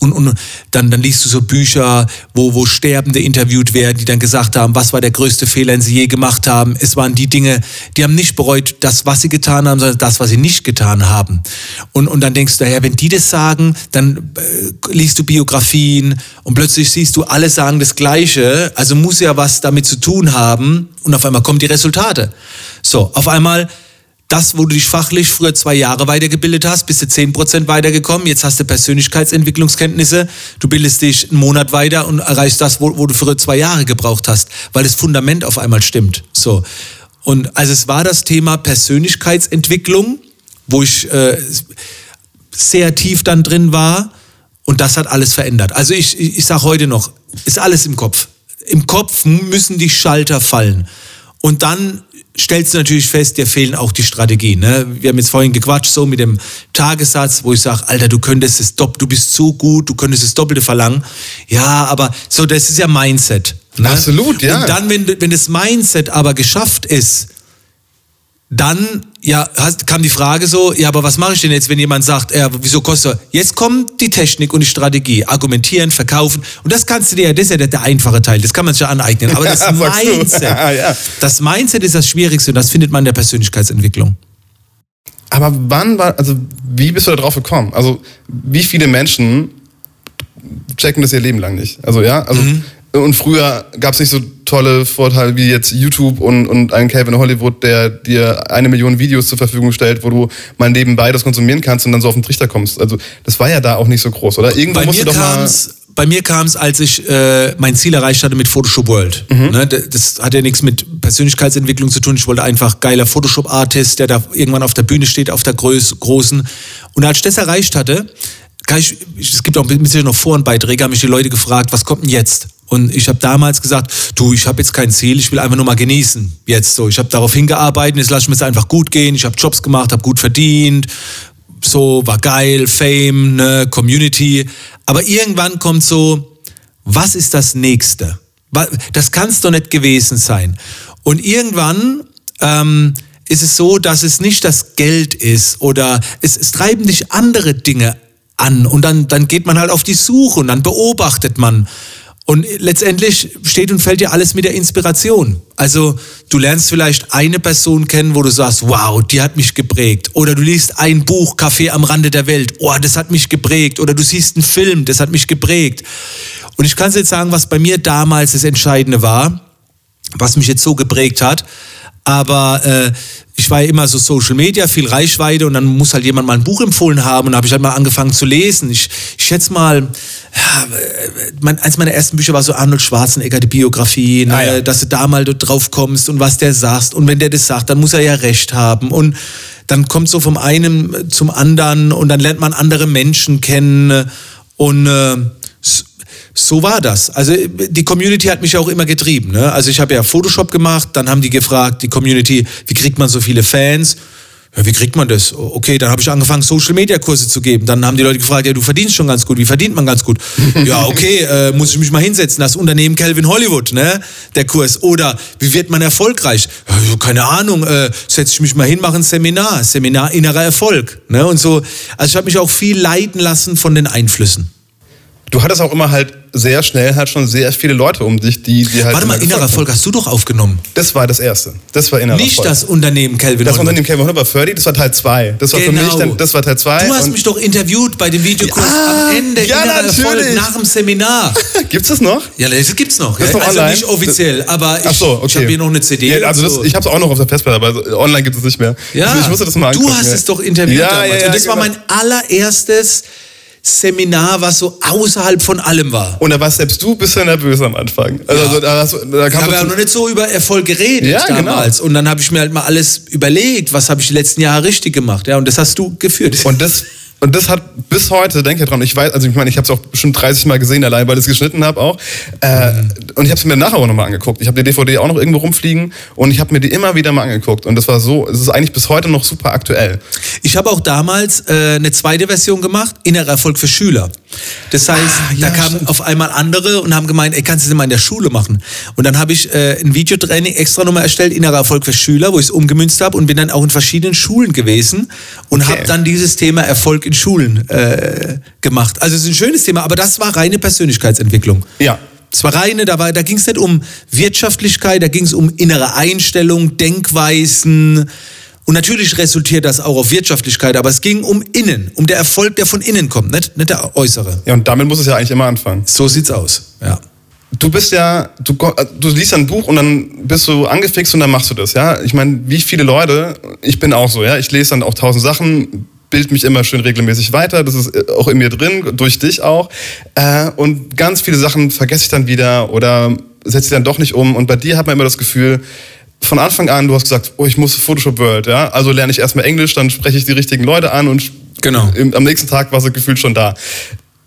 Und, und dann, dann liest du so Bücher, wo, wo Sterbende interviewt werden, die dann gesagt haben, was war der größte Fehler, den sie je gemacht haben. Es waren die Dinge, die haben nicht bereut, das, was sie getan haben, sondern das, was sie nicht getan haben. Und, und dann denkst du, naja, wenn die das sagen, dann äh, liest du Biografien und plötzlich siehst du, alle sagen das Gleiche, also muss ja was damit zu tun haben und auf einmal kommen die Resultate. So, auf einmal das, wo du dich fachlich früher zwei Jahre weitergebildet hast, bist du zehn Prozent weitergekommen. Jetzt hast du Persönlichkeitsentwicklungskenntnisse. Du bildest dich einen Monat weiter und erreichst das, wo, wo du früher zwei Jahre gebraucht hast, weil das Fundament auf einmal stimmt. So. Und also es war das Thema Persönlichkeitsentwicklung, wo ich äh, sehr tief dann drin war. Und das hat alles verändert. Also ich, ich, ich sage heute noch, ist alles im Kopf. Im Kopf müssen die Schalter fallen. Und dann stellst du natürlich fest, dir fehlen auch die Strategien. Ne? Wir haben jetzt vorhin gequatscht, so mit dem Tagessatz, wo ich sage, Alter, du könntest es dopp, du bist so gut, du könntest das Doppelte verlangen. Ja, aber so, das ist ja Mindset. Ne? Absolut, ja. Und dann, wenn, wenn das Mindset aber geschafft ist, dann ja, kam die Frage so, ja, aber was mache ich denn jetzt, wenn jemand sagt, ja, wieso kostet er? Jetzt kommt die Technik und die Strategie, argumentieren, verkaufen und das kannst du dir, das ist ja der, der einfache Teil, das kann man sich ja aneignen, aber das *laughs* Mindset, *laughs* ja. das Mindset ist das Schwierigste und das findet man in der Persönlichkeitsentwicklung. Aber wann war, also wie bist du da drauf gekommen? Also wie viele Menschen checken das ihr Leben lang nicht? Also ja, also mhm. Und früher gab es nicht so tolle Vorteile wie jetzt YouTube und, und einen Calvin Hollywood, der dir eine Million Videos zur Verfügung stellt, wo du mal nebenbei das konsumieren kannst und dann so auf den Trichter kommst. Also das war ja da auch nicht so groß, oder? Irgendwann musst du doch mal bei mir kam es, als ich äh, mein Ziel erreicht hatte mit Photoshop World. Mhm. Ne, das hat ja nichts mit Persönlichkeitsentwicklung zu tun. Ich wollte einfach geiler Photoshop-Artist, der da irgendwann auf der Bühne steht, auf der Groß großen. Und als ich das erreicht hatte, ich, es gibt auch ein bisschen noch Forenbeiträge, haben mich die Leute gefragt, was kommt denn jetzt? Und ich habe damals gesagt, du, ich habe jetzt kein Ziel, ich will einfach nur mal genießen. Jetzt so, ich habe darauf hingearbeitet, jetzt lasse ich mir es einfach gut gehen. Ich habe Jobs gemacht, habe gut verdient, so war geil, Fame, ne, Community. Aber irgendwann kommt so, was ist das Nächste? Das kann es doch nicht gewesen sein. Und irgendwann ähm, ist es so, dass es nicht das Geld ist oder es, es treiben dich andere Dinge an und dann, dann geht man halt auf die Suche und dann beobachtet man. Und letztendlich steht und fällt dir alles mit der Inspiration. Also du lernst vielleicht eine Person kennen, wo du sagst, wow, die hat mich geprägt. Oder du liest ein Buch, Kaffee am Rande der Welt, oh, das hat mich geprägt. Oder du siehst einen Film, das hat mich geprägt. Und ich kann jetzt sagen, was bei mir damals das Entscheidende war, was mich jetzt so geprägt hat. Aber äh, ich war ja immer so Social Media, viel Reichweite und dann muss halt jemand mal ein Buch empfohlen haben und habe ich halt mal angefangen zu lesen. Ich, ich schätze mal, ja, mein, eins meiner ersten Bücher war so Arnold Schwarzenegger, die Biografie, ne, ah, ja. dass du da mal drauf kommst und was der sagt. Und wenn der das sagt, dann muss er ja recht haben. Und dann kommt so vom einen zum anderen und dann lernt man andere Menschen kennen und äh, so war das. Also die Community hat mich auch immer getrieben. Ne? Also ich habe ja Photoshop gemacht, dann haben die gefragt, die Community, wie kriegt man so viele Fans? Ja, wie kriegt man das? Okay, dann habe ich angefangen, Social-Media-Kurse zu geben. Dann haben die Leute gefragt, ja, du verdienst schon ganz gut. Wie verdient man ganz gut? *laughs* ja, okay, äh, muss ich mich mal hinsetzen. Das Unternehmen Calvin Hollywood, ne? Der Kurs. Oder wie wird man erfolgreich? Ja, keine Ahnung, äh, setze ich mich mal hin, mache ein Seminar. Seminar innerer Erfolg. Ne? Und so, also ich habe mich auch viel leiten lassen von den Einflüssen. Du hattest auch immer halt sehr schnell halt schon sehr viele Leute um dich, die, die halt. Warte mal, innerer Erfolg hast du doch aufgenommen. Das war das erste. Das war innerer Nicht Erfolg. das Unternehmen Calvin Das Unternehmen Calvin Hunter war Ferdi, das war Teil 2. Das war genau. für mich dann, das war Teil 2. Du hast mich doch interviewt bei dem Videokurs ja, am Ende ja, innerer natürlich. Erfolg nach dem Seminar. *laughs* gibt's das noch? Ja, das gibt's noch. Das ja. noch also online? nicht offiziell, aber ich, so, okay. ich habe hier noch eine CD. Ja, also das, ich habe es auch noch auf der Festplatte, aber online gibt es nicht mehr. Ja, ich musste das mal angucken. Du hast es doch interviewt ja, damals. Ja, ja, Und das genau. war mein allererstes Seminar, was so außerhalb von allem war. Und da warst selbst du ein bisschen nervös am Anfang. Also, ja. also da, hast, da kam ich habe ja noch nicht so über Erfolg geredet ja, damals. Genau. Und dann habe ich mir halt mal alles überlegt, was habe ich die letzten Jahre richtig gemacht. Ja, und das hast du geführt. Und das Und das hat bis heute, denke ich dran, ich weiß, also ich meine, ich habe es auch schon 30 Mal gesehen, allein weil ich es geschnitten habe auch. Äh, mhm. Und ich habe es mir nachher auch nochmal angeguckt. Ich habe die DVD auch noch irgendwo rumfliegen und ich habe mir die immer wieder mal angeguckt. Und das war so, es ist eigentlich bis heute noch super aktuell. Ich habe auch damals äh, eine zweite Version gemacht, Innerer Erfolg für Schüler. Das heißt, ah, ja, da kamen stimmt. auf einmal andere und haben gemeint, ey, kannst du das mal in der Schule machen? Und dann habe ich äh, ein Videotraining extra nochmal erstellt, Innerer Erfolg für Schüler, wo ich es umgemünzt habe und bin dann auch in verschiedenen Schulen gewesen und okay. habe dann dieses Thema Erfolg in Schulen äh, gemacht. Also es ist ein schönes Thema, aber das war reine Persönlichkeitsentwicklung. Ja. Es war reine, da, war, da ging es nicht um Wirtschaftlichkeit, da ging es um innere Einstellung, Denkweisen. Und natürlich resultiert das auch auf Wirtschaftlichkeit, aber es ging um innen, um der Erfolg, der von innen kommt, nicht, nicht der äußere. Ja, und damit muss es ja eigentlich immer anfangen. So sieht's aus, ja. Du bist ja, du, du liest ein Buch und dann bist du angefixt und dann machst du das, ja. Ich meine, wie viele Leute, ich bin auch so, ja, ich lese dann auch tausend Sachen, bild mich immer schön regelmäßig weiter. Das ist äh, auch in mir drin, durch dich auch. Äh, und ganz viele Sachen vergesse ich dann wieder oder setze sie dann doch nicht um. Und bei dir hat man immer das Gefühl, von Anfang an, du hast gesagt, oh, ich muss Photoshop World, ja. Also lerne ich erstmal Englisch, dann spreche ich die richtigen Leute an und genau. im, am nächsten Tag war sie gefühlt schon da.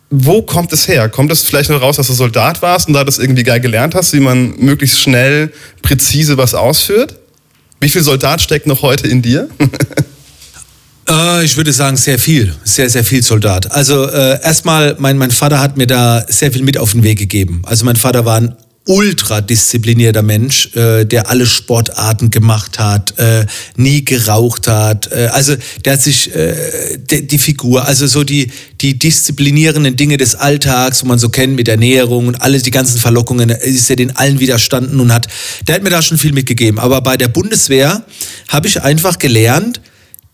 Wo kommt es her? Kommt es vielleicht noch raus, dass du Soldat warst und da das irgendwie geil gelernt hast, wie man möglichst schnell, präzise was ausführt? Wie viel Soldat steckt noch heute in dir? *laughs* Äh, ich würde sagen, sehr viel. Sehr, sehr viel Soldat. Also äh, erstmal, mein, mein Vater hat mir da sehr viel mit auf den Weg gegeben. Also mein Vater war ein ultra disziplinierter Mensch, äh, der alle Sportarten gemacht hat, äh, nie geraucht hat. Äh, also der hat sich äh, die, die Figur, also so die die disziplinierenden Dinge des Alltags, wo man so kennt mit Ernährung und alles die ganzen Verlockungen, ist er den allen widerstanden und hat. Der hat mir da schon viel mitgegeben. Aber bei der Bundeswehr habe ich einfach gelernt,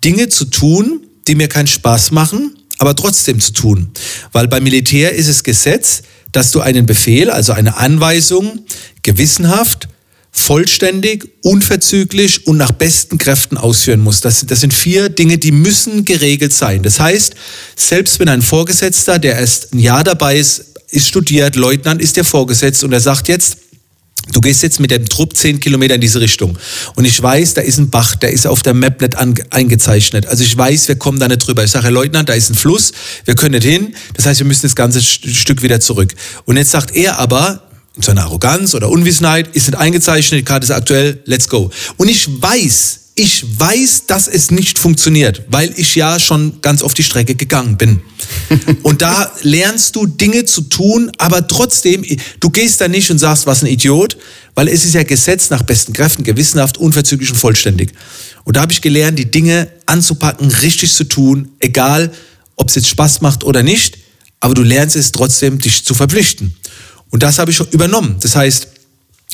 Dinge zu tun, die mir keinen Spaß machen, aber trotzdem zu tun. Weil beim Militär ist es Gesetz, dass du einen Befehl, also eine Anweisung, gewissenhaft, vollständig, unverzüglich und nach besten Kräften ausführen musst. Das, das sind vier Dinge, die müssen geregelt sein. Das heißt, selbst wenn ein Vorgesetzter, der erst ein Jahr dabei ist, ist studiert, Leutnant ist der Vorgesetzt und er sagt jetzt, Du gehst jetzt mit dem Trupp zehn Kilometer in diese Richtung. Und ich weiß, da ist ein Bach, der ist auf der Map nicht eingezeichnet. Also ich weiß, wir kommen da nicht drüber. Ich sage, Herr Leutnant, da ist ein Fluss, wir können nicht hin. Das heißt, wir müssen das ganze Stück wieder zurück. Und jetzt sagt er aber, in seiner Arroganz oder Unwissenheit, ist nicht eingezeichnet, die Karte ist aktuell, let's go. Und ich weiß, ich weiß, dass es nicht funktioniert, weil ich ja schon ganz auf die Strecke gegangen bin. *laughs* und da lernst du Dinge zu tun, aber trotzdem, du gehst da nicht und sagst, was ein Idiot, weil es ist ja Gesetz nach besten Kräften, gewissenhaft, unverzüglich und vollständig. Und da habe ich gelernt, die Dinge anzupacken, richtig zu tun, egal ob es jetzt Spaß macht oder nicht, aber du lernst es trotzdem, dich zu verpflichten. Und das habe ich übernommen. Das heißt,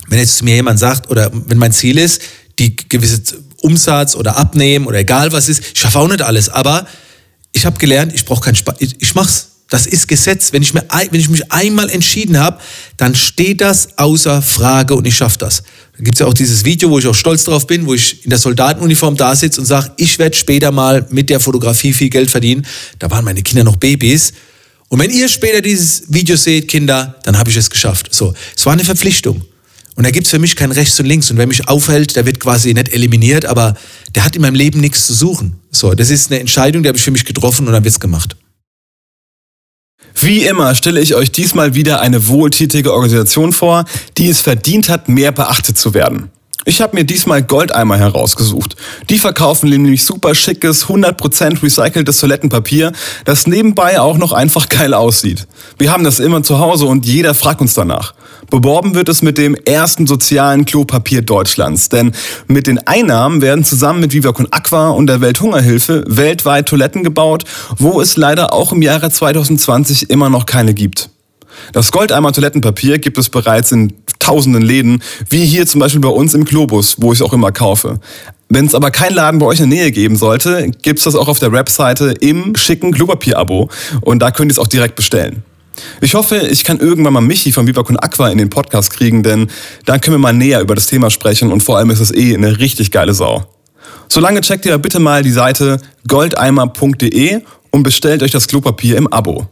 wenn jetzt zu mir jemand sagt, oder wenn mein Ziel ist, die gewisse Umsatz oder Abnehmen oder egal was ist. Ich schaffe auch nicht alles, aber ich habe gelernt, ich brauche keinen Spaß. Ich, ich mach's. Das ist Gesetz. Wenn ich, mir, wenn ich mich einmal entschieden habe, dann steht das außer Frage und ich schaffe das. Da gibt es ja auch dieses Video, wo ich auch stolz drauf bin, wo ich in der Soldatenuniform da sitze und sage, ich werde später mal mit der Fotografie viel Geld verdienen. Da waren meine Kinder noch Babys. Und wenn ihr später dieses Video seht, Kinder, dann habe ich es geschafft. So, es war eine Verpflichtung. Und da gibt es für mich kein Rechts und Links. Und wer mich aufhält, der wird quasi nicht eliminiert, aber der hat in meinem Leben nichts zu suchen. So, das ist eine Entscheidung, die habe ich für mich getroffen und dann wird's gemacht. Wie immer stelle ich euch diesmal wieder eine wohltätige Organisation vor, die es verdient hat, mehr beachtet zu werden. Ich habe mir diesmal Goldeimer herausgesucht. Die verkaufen nämlich super schickes, 100% recyceltes Toilettenpapier, das nebenbei auch noch einfach *laughs* geil aussieht. Wir haben das immer zu Hause und jeder fragt uns danach. Beworben wird es mit dem ersten sozialen Klopapier Deutschlands, denn mit den Einnahmen werden zusammen mit Viva Con Aqua und der Welthungerhilfe weltweit Toiletten gebaut, wo es leider auch im Jahre 2020 immer noch keine gibt. Das Goldeimer Toilettenpapier gibt es bereits in tausenden Läden, wie hier zum Beispiel bei uns im Globus, wo ich es auch immer kaufe. Wenn es aber keinen Laden bei euch in der Nähe geben sollte, gibt es das auch auf der Webseite im schicken Klopapier-Abo und da könnt ihr es auch direkt bestellen. Ich hoffe, ich kann irgendwann mal Michi von Viva Aqua in den Podcast kriegen, denn dann können wir mal näher über das Thema sprechen und vor allem ist es eh eine richtig geile Sau. Solange checkt ihr bitte mal die Seite goldeimer.de und bestellt euch das Klopapier im Abo.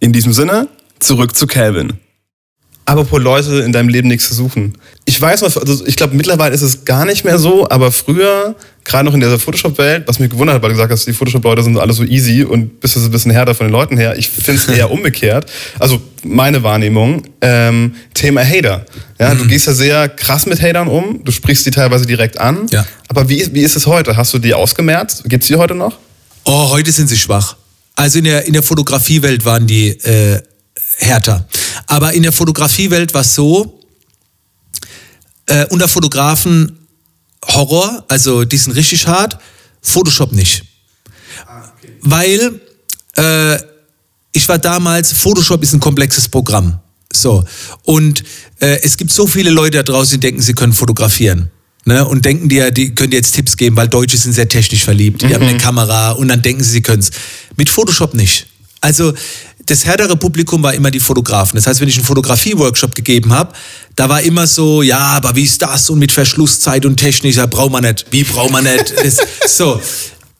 In diesem Sinne, zurück zu Calvin. Apropos Leute in deinem Leben nichts zu suchen. Ich weiß noch, also ich glaube mittlerweile ist es gar nicht mehr so, aber früher, gerade noch in dieser Photoshop-Welt, was mich gewundert hat, weil du gesagt hast, die Photoshop-Leute sind alle so easy und bist du so ein bisschen härter von den Leuten her. Ich finde es eher *laughs* umgekehrt. Also meine Wahrnehmung, ähm, Thema Hater. Ja, Mhm. du gehst ja sehr krass mit Hatern um, du sprichst sie teilweise direkt an. Ja. Aber wie, wie ist es heute? Hast du die ausgemerzt? Gibt es die heute noch? Oh, heute sind sie schwach. Also in der, in der Fotografiewelt waren die äh, härter. Aber in der Fotografiewelt war es so, äh, unter Fotografen Horror, also die sind richtig hart, Photoshop nicht. Weil äh, ich war damals, Photoshop ist ein komplexes Programm. So. Und äh, es gibt so viele Leute da draußen, die denken, sie können fotografieren. Ne, und denken dir, die können dir jetzt Tipps geben, weil Deutsche sind sehr technisch verliebt. Die haben eine Kamera und dann denken sie, sie können es. Mit Photoshop nicht. Also das härtere Publikum war immer die Fotografen. Das heißt, wenn ich einen Fotografie-Workshop gegeben habe, da war immer so, ja, aber wie ist das und mit Verschlusszeit und Technik, da braucht man nicht. Wie braucht man nicht? Das, so.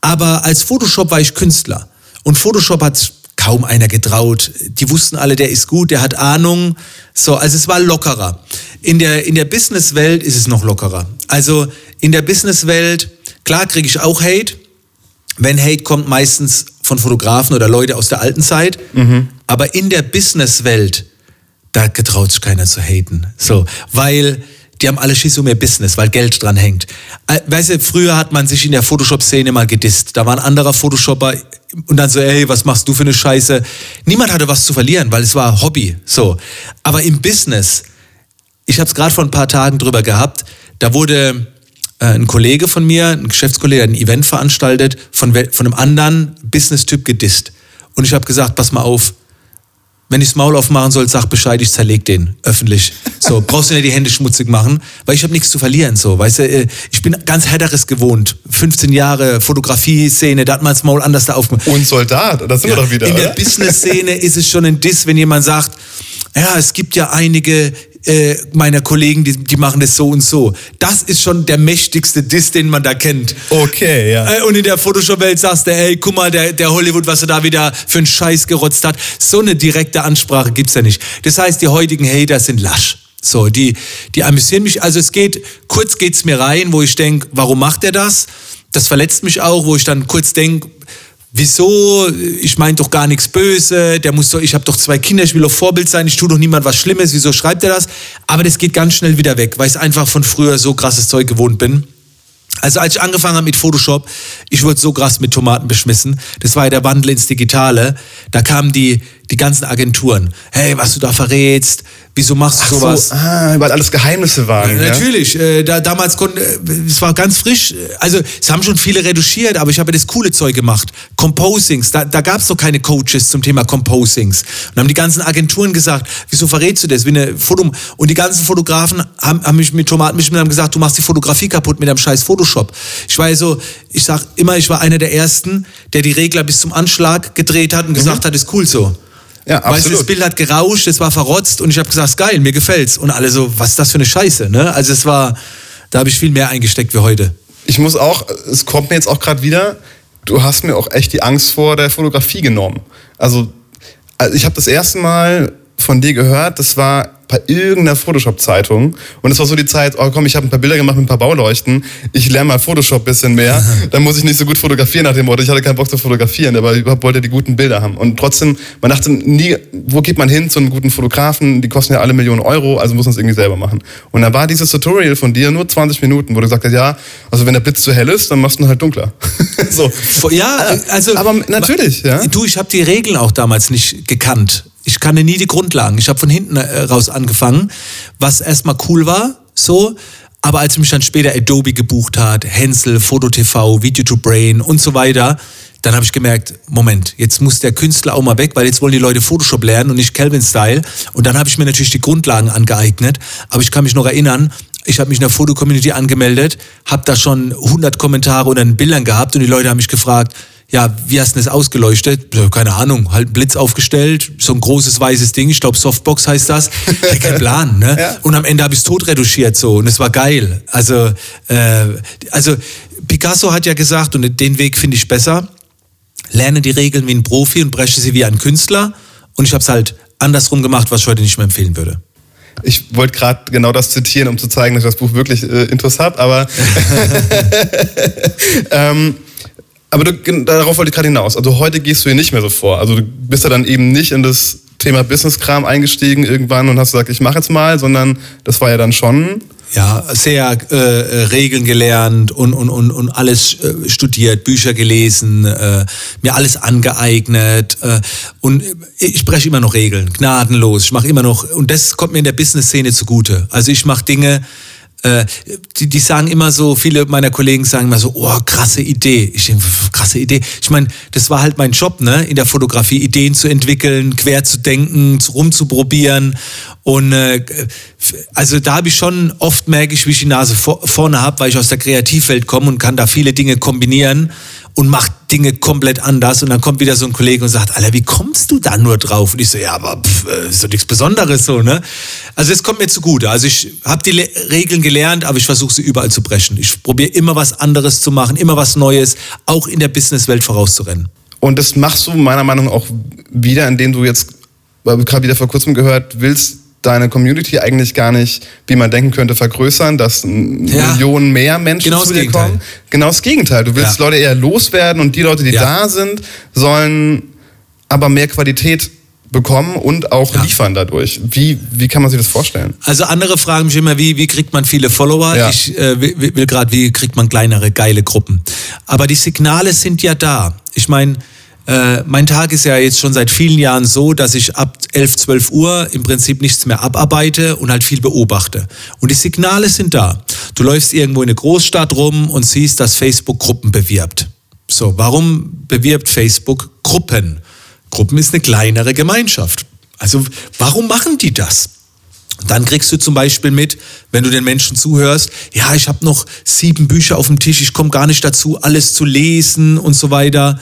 Aber als Photoshop war ich Künstler. Und Photoshop hat kaum einer getraut. Die wussten alle, der ist gut, der hat Ahnung. So, also es war lockerer. In der, in der Businesswelt ist es noch lockerer. Also in der Businesswelt, klar kriege ich auch Hate. Wenn Hate kommt, meistens von Fotografen oder Leute aus der alten Zeit. Aber in der Businesswelt, da getraut sich keiner zu haten. So, weil die haben alle Schiss um ihr Business, weil Geld dran hängt. Äh, Weißt du, früher hat man sich in der Photoshop-Szene mal gedisst. Da war ein anderer Photoshopper und dann so, ey, was machst du für eine Scheiße? Niemand hatte was zu verlieren, weil es war Hobby. So. Aber im Business, ich habe es gerade vor ein paar Tagen drüber gehabt, da wurde ein Kollege von mir, ein Geschäftskollege, hat ein Event veranstaltet, von, von einem anderen Business-Typ gedisst. Und ich habe gesagt, pass mal auf, wenn ich das Maul aufmachen soll, sag Bescheid, ich zerleg den öffentlich. So, brauchst du nicht die Hände schmutzig machen, weil ich habe nichts zu verlieren. So, weißt du, äh, ich bin ganz Härteres gewohnt. 15 Jahre Fotografie-Szene, da hat man das Maul anders da aufgemacht. Und Soldat, das sind wir doch wieder, In der oder? Business-Szene ist es schon ein Diss, wenn jemand sagt, ja, es gibt ja einige äh, meiner Kollegen, die, die machen das so und so. Das ist schon der mächtigste Diss, den man da kennt. Okay, ja. Äh, Und in der Photoshop-Welt sagst du, hey, guck mal, der, der Hollywood, was er da wieder für einen Scheiß gerotzt hat. So eine direkte Ansprache gibt's ja nicht. Das heißt, die heutigen Hater sind lasch. So, die, die amüsieren mich. Also es geht, kurz geht's mir rein, wo ich denk, warum macht er das? Das verletzt mich auch, wo ich dann kurz denk, wieso? Ich meine doch gar nichts Böse. Der muss doch, ich habe doch zwei Kinder, ich will doch Vorbild sein. Ich tue doch niemand was Schlimmes. Wieso schreibt er das? Aber das geht ganz schnell wieder weg, weil ich einfach von früher so krasses Zeug gewohnt bin. Also als ich angefangen habe mit Photoshop, ich wurde so krass mit Tomaten beschmissen. Das war ja der Wandel ins Digitale. Da kamen die, die ganzen Agenturen. Hey, was du da verrätst, wieso machst du Ach sowas? So, ah, weil alles Geheimnisse waren. Ja? Natürlich, äh, da, damals konnte, äh, es war ganz frisch, äh, also es haben schon viele reduziert, aber ich habe das coole Zeug gemacht. Composings, da, da gab es doch keine Coaches zum Thema Composings. Und haben die ganzen Agenturen gesagt, wieso verrätst du das? Wie eine Foto und die ganzen Fotografen haben, haben mich mit Tomaten mich haben gesagt, du machst die Fotografie kaputt mit deinem scheiß Photoshop. Ich war ja so, ich sag immer, ich war einer der ersten, der die Regler bis zum Anschlag gedreht hat und gesagt hat, ist cool so. Ja, Weißt du, absolut. das Bild hat gerauscht, es war verrotzt und ich habe gesagt, geil, mir gefällt's. Und alle so, was ist das für eine Scheiße, ne? Also es war, da habe ich viel mehr eingesteckt wie heute. Ich muss auch, es kommt mir jetzt auch gerade wieder, du hast mir auch echt die Angst vor der Fotografie genommen. Also, also ich habe das erste Mal von dir gehört, das war bei irgendeiner Photoshop-Zeitung. Und es war so die Zeit, oh komm, ich habe ein paar Bilder gemacht mit ein paar Bauleuchten. Ich lerne mal Photoshop ein bisschen mehr. *laughs* Dann muss ich nicht so gut fotografieren nach dem Motto. Ich hatte keinen Bock zu fotografieren, aber ich wollte die guten Bilder haben. Und trotzdem, man dachte nie, wo geht man hin zu einem guten Fotografen? Die kosten ja alle Millionen Euro, also muss man es irgendwie selber machen. Und dann war dieses Tutorial von dir nur 20 Minuten, wo du gesagt hast, ja, also wenn der Blitz zu hell ist, dann machst du ihn halt dunkler. *laughs* so. Ja, also. Aber natürlich, ja. Du, ich habe die Regeln auch damals nicht gekannt. Ich kannte nie die Grundlagen. Ich habe von hinten äh, raus angefangen, was erstmal cool war, so. Aber als mich dann später Adobe gebucht hat, Hänsel, FotoTV, Video to Brain und so weiter, dann habe ich gemerkt, Moment, jetzt muss der Künstler auch mal weg, weil jetzt wollen die Leute Photoshop lernen und nicht Calvin Style. Und dann habe ich mir natürlich die Grundlagen angeeignet. Aber ich kann mich noch erinnern, ich habe mich in der Foto-Community angemeldet, habe da schon 100 Kommentare unter den Bildern gehabt und die Leute haben mich gefragt, ja, wie hast du das ausgeleuchtet? Keine Ahnung, halt einen Blitz aufgestellt, so ein großes weißes Ding, ich glaube Softbox heißt das. Ja, kein Plan, ne? *laughs* Ja. Und am Ende habe ich es tot retuschiert so und es war geil. Also, äh, also Picasso hat ja gesagt, und den Weg finde ich besser, lerne die Regeln wie ein Profi und breche sie wie ein Künstler. Und ich habe es halt andersrum gemacht, was ich heute nicht mehr empfehlen würde. Ich wollte gerade genau das zitieren, um zu zeigen, dass ich das Buch wirklich äh, interessant, aber *laughs* *laughs* ähm, aber du, darauf wollte ich gerade hinaus. Also heute gehst du hier nicht mehr so vor. Also du bist ja dann eben nicht in das Thema Business-Kram eingestiegen irgendwann und hast gesagt, ich mache jetzt mal, sondern das war ja dann schon ja, sehr äh, Regeln gelernt und, und, und, und alles äh, studiert, Bücher gelesen, äh, mir alles angeeignet äh, und ich spreche immer noch Regeln, gnadenlos. Ich mache immer noch und das kommt mir in der Business-Szene zugute. Also ich mache Dinge, äh, die, die sagen immer so, viele meiner Kollegen sagen immer so, oh, krasse Idee. Ich denke, krasse Idee. Ich meine, das war halt mein Job, ne, in der Fotografie, Ideen zu entwickeln, quer zu denken, rumzuprobieren. Und äh, also da habe ich schon oft merke ich, wie ich die Nase vor, vorne habe, weil ich aus der Kreativwelt komme und kann da viele Dinge kombinieren und macht Dinge komplett anders und dann kommt wieder so ein Kollege und sagt, Alter, wie kommst du da nur drauf? Und ich so, ja, aber pff, äh, ist doch nichts Besonderes so, ne? Also es kommt mir zugute. Also ich habe die Le Regeln gelernt, aber ich versuche sie überall zu brechen. Ich probiere immer was anderes zu machen, immer was Neues, auch in der Businesswelt vorauszurennen. Und das machst du meiner Meinung nach auch wieder, indem du jetzt, gerade wieder vor kurzem gehört, willst deine Community eigentlich gar nicht, wie man denken könnte, vergrößern, dass ja. Millionen mehr Menschen genau zu dir kommen. Genau das Gegenteil. Du willst ja. Leute eher loswerden und die Leute, die ja. da sind, sollen aber mehr Qualität bekommen und auch ja. liefern dadurch. Wie, wie kann man sich das vorstellen? Also andere fragen mich immer, wie, wie kriegt man viele Follower? Ja. Ich äh, will, will gerade, wie kriegt man kleinere, geile Gruppen? Aber die Signale sind ja da. Ich meine, äh, mein Tag ist ja jetzt schon seit vielen Jahren so, dass ich ab 11, 12 Uhr im Prinzip nichts mehr abarbeite und halt viel beobachte. Und die Signale sind da. Du läufst irgendwo in eine Großstadt rum und siehst, dass Facebook Gruppen bewirbt. So, warum bewirbt Facebook Gruppen? Gruppen ist eine kleinere Gemeinschaft. Also, warum machen die das? Dann kriegst du zum Beispiel mit, wenn du den Menschen zuhörst, ja, ich habe noch sieben Bücher auf dem Tisch, ich komme gar nicht dazu, alles zu lesen und so weiter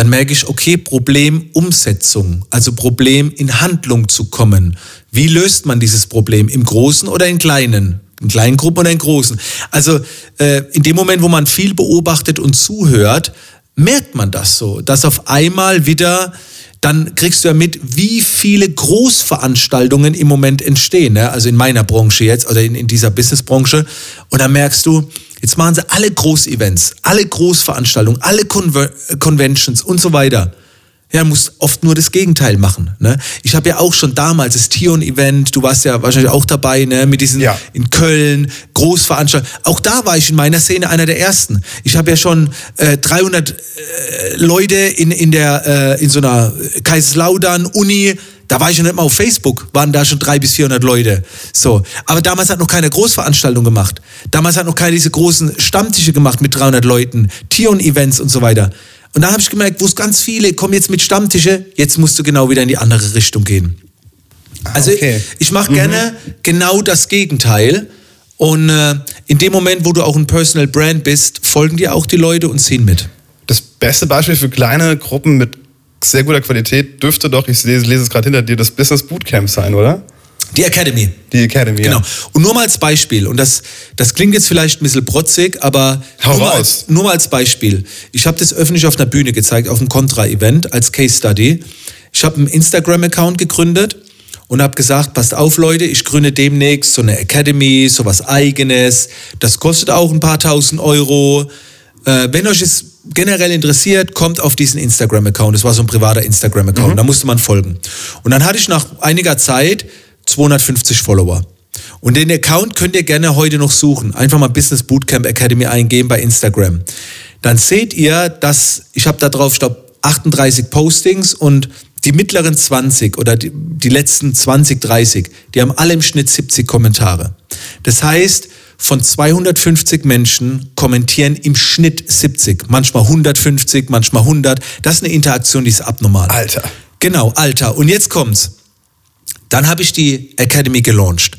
dann merke ich, okay, Problem Umsetzung, also Problem in Handlung zu kommen. Wie löst man dieses Problem? Im Großen oder in kleinen? In kleinen Gruppen oder in großen? Also äh, in dem Moment, wo man viel beobachtet und zuhört, merkt man das so, dass auf einmal wieder dann kriegst du ja mit, wie viele Großveranstaltungen im Moment entstehen. Ne? Also in meiner Branche jetzt oder in, in dieser Businessbranche. Und dann merkst du, Jetzt machen sie alle Großevents, alle Großveranstaltungen, alle Conver Conventions und so weiter. Ja, muss oft nur das Gegenteil machen. Ne? Ich habe ja auch schon damals das Tion-Event, du warst ja wahrscheinlich auch dabei, ne? mit diesen ja. in Köln, Großveranstaltungen. Auch da war ich in meiner Szene einer der Ersten. Ich habe ja schon äh, 300 äh, Leute in, in, der, äh, in so einer Kaiserslautern-Uni da war ich schon nicht mal auf Facebook, waren da schon drei bis 400 Leute. So. Aber damals hat noch keine Großveranstaltung gemacht. Damals hat noch keine diese großen Stammtische gemacht mit 300 Leuten, Tion-Events und so weiter. Und dann habe ich gemerkt, wo es ganz viele kommen jetzt mit Stammtische, jetzt musst du genau wieder in die andere Richtung gehen. Ah, also okay. ich, ich mache mhm. gerne genau das Gegenteil. Und äh, in dem Moment, wo du auch ein Personal Brand bist, folgen dir auch die Leute und ziehen mit. Das beste Beispiel für kleine Gruppen mit sehr guter Qualität dürfte doch, ich lese, lese es gerade hinter dir, das Business Bootcamp sein, oder? Die Academy. Die Academy, Genau. Ja. Und nur mal als Beispiel, und das, das klingt jetzt vielleicht ein bisschen protzig, aber Hau nur, raus. Mal, nur mal als Beispiel. Ich habe das öffentlich auf einer Bühne gezeigt, auf einem Contra-Event als Case Study. Ich habe einen Instagram-Account gegründet und habe gesagt, passt auf Leute, ich gründe demnächst so eine Academy, so was eigenes. Das kostet auch ein paar tausend Euro. Äh, wenn euch es generell interessiert, kommt auf diesen Instagram-Account. Das war so ein privater Instagram-Account. Mhm. Da musste man folgen. Und dann hatte ich nach einiger Zeit 250 Follower. Und den Account könnt ihr gerne heute noch suchen. Einfach mal Business Bootcamp Academy eingeben bei Instagram. Dann seht ihr, dass ich habe da drauf, ich glaube, 38 Postings und die mittleren 20 oder die, die letzten 20, 30, die haben alle im Schnitt 70 Kommentare. Das heißt, von 250 Menschen kommentieren im Schnitt 70, manchmal 150, manchmal 100. Das ist eine Interaktion, die ist abnormal. Alter. Genau, Alter. Und jetzt kommt's. Dann habe ich die Academy gelauncht.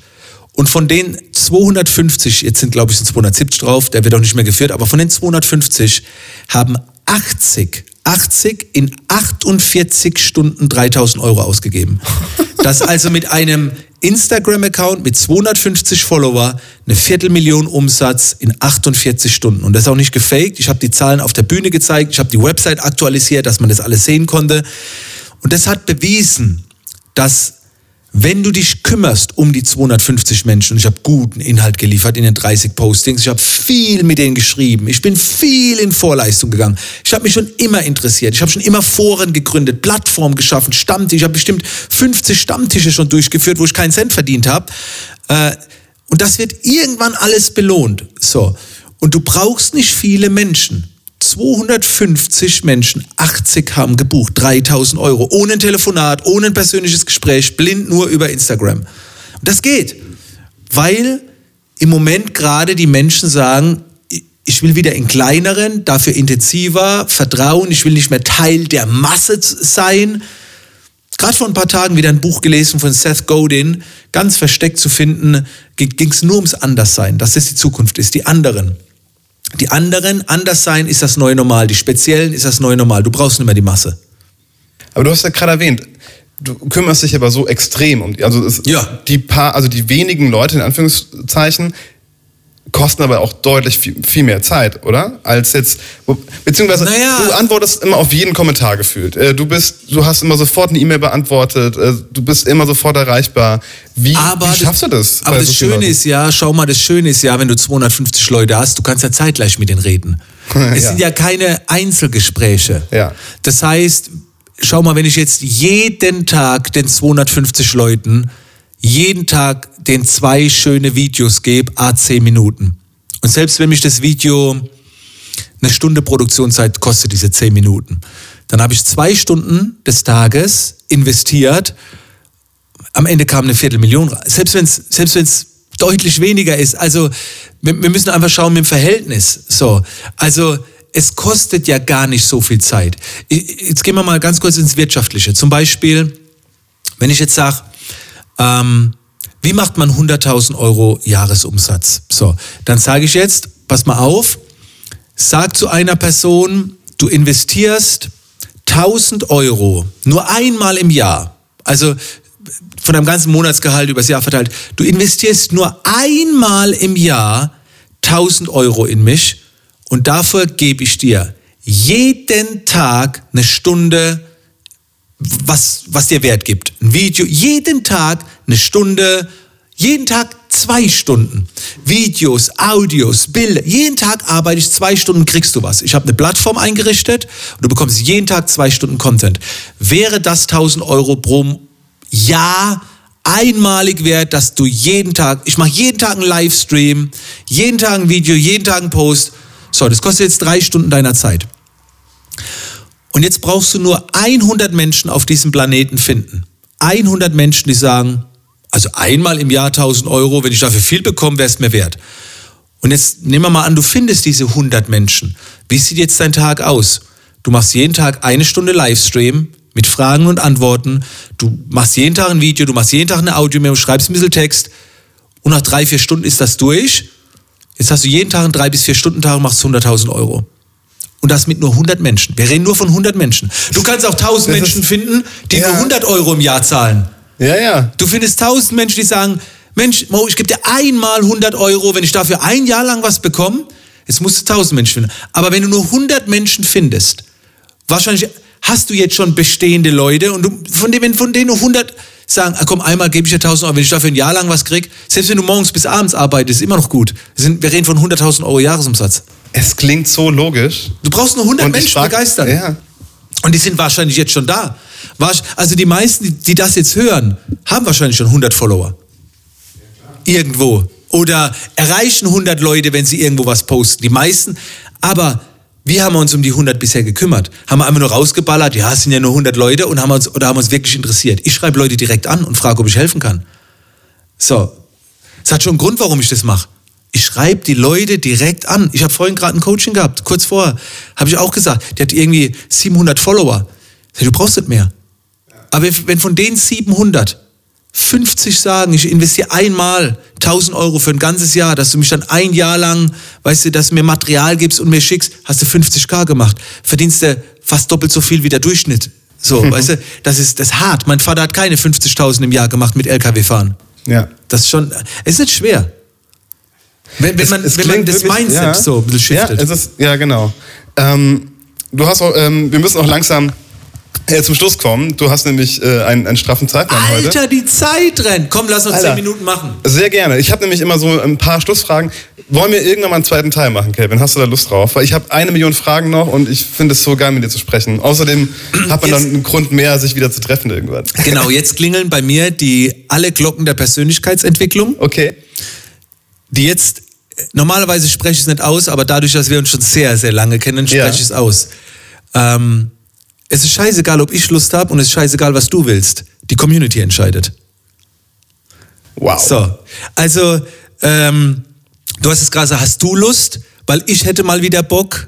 Und von den 250, jetzt sind glaube ich sind 270 drauf, der wird auch nicht mehr geführt, aber von den 250 haben 80, 80 in 48 Stunden 3000 Euro ausgegeben. *laughs* Das also mit einem Instagram-Account mit 250 Follower, eine Viertelmillion Umsatz in 48 Stunden. Und das ist auch nicht gefaked. Ich habe die Zahlen auf der Bühne gezeigt, ich habe die Website aktualisiert, dass man das alles sehen konnte. Und das hat bewiesen, dass Wenn du dich kümmerst um die 250 Menschen, ich habe guten Inhalt geliefert in den 30 Postings, ich habe viel mit denen geschrieben, ich bin viel in Vorleistung gegangen, ich habe mich schon immer interessiert, ich habe schon immer Foren gegründet, Plattformen geschaffen, Stammtisch, ich habe bestimmt 50 Stammtische schon durchgeführt, wo ich keinen Cent verdient habe. Äh, und das wird irgendwann alles belohnt. So. Und du brauchst nicht viele Menschen. 250 Menschen, 80 haben gebucht, 3000 Euro, ohne ein Telefonat, ohne ein persönliches Gespräch, blind nur über Instagram. Und das geht, weil im Moment gerade die Menschen sagen, ich will wieder in kleineren, dafür intensiver, Vertrauen, ich will nicht mehr Teil der Masse sein. Gerade vor ein paar Tagen wieder ein Buch gelesen von Seth Godin, ganz versteckt zu finden, ging es nur ums Anderssein, dass das die Zukunft ist, die anderen. Die anderen, anders sein ist das neue Normal. Die Speziellen ist das neue Normal. Du brauchst nicht mehr die Masse. Aber du hast ja gerade erwähnt, du kümmerst dich aber so extrem um, also es, Ja. die paar, also die wenigen Leute in Anführungszeichen kosten aber auch deutlich viel, viel mehr Zeit, oder? Als jetzt, beziehungsweise Naja. du antwortest immer auf jeden Kommentar gefühlt. Äh, Du bist, du hast immer sofort eine E-Mail beantwortet, äh, du bist immer sofort erreichbar. Wie, wie schaffst du das? Aber das so Schöne Leuten? ist ja, schau mal, das Schöne ist ja, wenn du 250 Leute hast, du kannst ja zeitgleich mit denen reden. *laughs* Es Ja. sind ja keine Einzelgespräche. Ja. Das heißt, schau mal, wenn ich jetzt jeden Tag den 250 Leuten jeden Tag den zwei schöne Videos gebe, a 10 Minuten. Und selbst wenn mich das Video eine Stunde Produktionszeit kostet diese 10 Minuten, dann habe ich zwei Stunden des Tages investiert am Ende kam eine Viertelmillion. Selbst wenn es selbst wenn's deutlich weniger ist. Also wir, wir müssen einfach schauen mit dem Verhältnis. So, also es kostet ja gar nicht so viel Zeit. Jetzt gehen wir mal ganz kurz ins Wirtschaftliche. Zum Beispiel, wenn ich jetzt sage, ähm, wie macht man 100.000 Euro Jahresumsatz? So, dann sage ich jetzt, pass mal auf, sag zu einer Person, du investierst 1000 Euro nur einmal im Jahr. Also von deinem ganzen Monatsgehalt übers Jahr verteilt. Du investierst nur einmal im Jahr 1000 Euro in mich und dafür gebe ich dir jeden Tag eine Stunde was, was dir Wert gibt. Ein Video, jeden Tag eine Stunde, jeden Tag zwei Stunden. Videos, Audios, Bilder. Jeden Tag arbeite ich zwei Stunden, kriegst du was. Ich habe eine Plattform eingerichtet und du bekommst jeden Tag zwei Stunden Content. Wäre das 1000 Euro pro Jahr einmalig wert, dass du jeden Tag, ich mache jeden Tag einen Livestream, jeden Tag ein Video, jeden Tag einen Post. So, das kostet jetzt drei Stunden deiner Zeit. Und jetzt brauchst du nur 100 Menschen auf diesem Planeten finden. 100 Menschen, die sagen, also einmal im Jahr 1000 Euro, wenn ich dafür viel bekomme, wäre es mir wert. Und jetzt nehmen wir mal an, du findest diese 100 Menschen. Wie sieht jetzt dein Tag aus? Du machst jeden Tag eine Stunde Livestream mit Fragen und Antworten. Du machst jeden Tag ein Video, du machst jeden Tag eine Audio-Memo, schreibst ein bisschen Text. Und nach drei, vier Stunden ist das durch. Jetzt hast du jeden Tag einen drei bis vier Stunden Tag und machst 100.000 Euro. Und das mit nur 100 Menschen. Wir reden nur von 100 Menschen. Du kannst auch 1000 Das ist- Menschen finden, die Ja. nur 100 Euro im Jahr zahlen. Ja, ja. Du findest 1000 Menschen, die sagen, Mensch, Mo, ich gebe dir einmal 100 Euro, wenn ich dafür ein Jahr lang was bekomme. Jetzt musst du 1000 Menschen finden. Aber wenn du nur 100 Menschen findest, wahrscheinlich hast du jetzt schon bestehende Leute und du, von denen, wenn von denen nur 100 sagen, ah, komm, einmal gebe ich dir 1000 Euro, wenn ich dafür ein Jahr lang was krieg, selbst wenn du morgens bis abends arbeitest, ist immer noch gut. Wir, sind, wir reden von 100.000 Euro Jahresumsatz. Es klingt so logisch. Du brauchst nur 100 Und Menschen frag- begeistern. Ja. Und die sind wahrscheinlich jetzt schon da. Also die meisten, die, die das jetzt hören, haben wahrscheinlich schon 100 Follower. Irgendwo. Oder erreichen 100 Leute, wenn sie irgendwo was posten. Die meisten. Aber wir haben uns um die 100 bisher gekümmert. Haben wir einfach nur rausgeballert, ja, es sind ja nur 100 Leute und haben uns, oder haben uns wirklich interessiert. Ich schreibe Leute direkt an und frage, ob ich helfen kann. So. Es hat schon einen Grund, warum ich das mache. Ich schreibe die Leute direkt an. Ich habe vorhin gerade ein Coaching gehabt, kurz vorher. Habe ich auch gesagt, die hat irgendwie 700 Follower. Sag Du brauchst nicht mehr. Aber wenn von den 700 50 sagen, ich investiere einmal 1000 Euro für ein ganzes Jahr, dass du mich dann ein Jahr lang, weißt du, dass du mir Material gibst und mir schickst, hast du 50k gemacht. Verdienst du fast doppelt so viel wie der Durchschnitt. So, *laughs* weißt du, das ist, das ist hart. Mein Vater hat keine 50.000 im Jahr gemacht mit LKW fahren. Ja. Das ist schon, es ist nicht schwer. Wenn, wenn man, Es wenn man das wirklich- Mindset ja. so ein bisschen Ja, shiftet. es ist, ja genau. Ähm, du hast auch, ähm, wir müssen auch langsam äh, zum Schluss kommen. Du hast nämlich äh, einen, einen straffen Zeitplan heute. Alter, die Zeit rennt. Komm, lass uns Alter. zehn Minuten machen. Sehr gerne. Ich habe nämlich immer so ein paar Schlussfragen. Wollen wir irgendwann mal einen zweiten Teil machen, Kevin? Hast du da Lust drauf? Weil ich habe eine Million Fragen noch und ich finde es so geil, mit dir zu sprechen. Außerdem hat man Jetzt- dann einen Grund mehr, sich wieder zu treffen irgendwann. *laughs* Genau, jetzt klingeln bei mir die alle Glocken der Persönlichkeitsentwicklung, Okay. die jetzt normalerweise spreche ich es nicht aus, aber dadurch, dass wir uns schon sehr, sehr lange kennen, spreche Ja. ich es aus. Ähm, es ist scheißegal, ob ich Lust habe und es ist scheißegal, was du willst. Die Community entscheidet. Wow. So, also ähm, du hast es gerade hast du Lust? Weil ich hätte mal wieder Bock.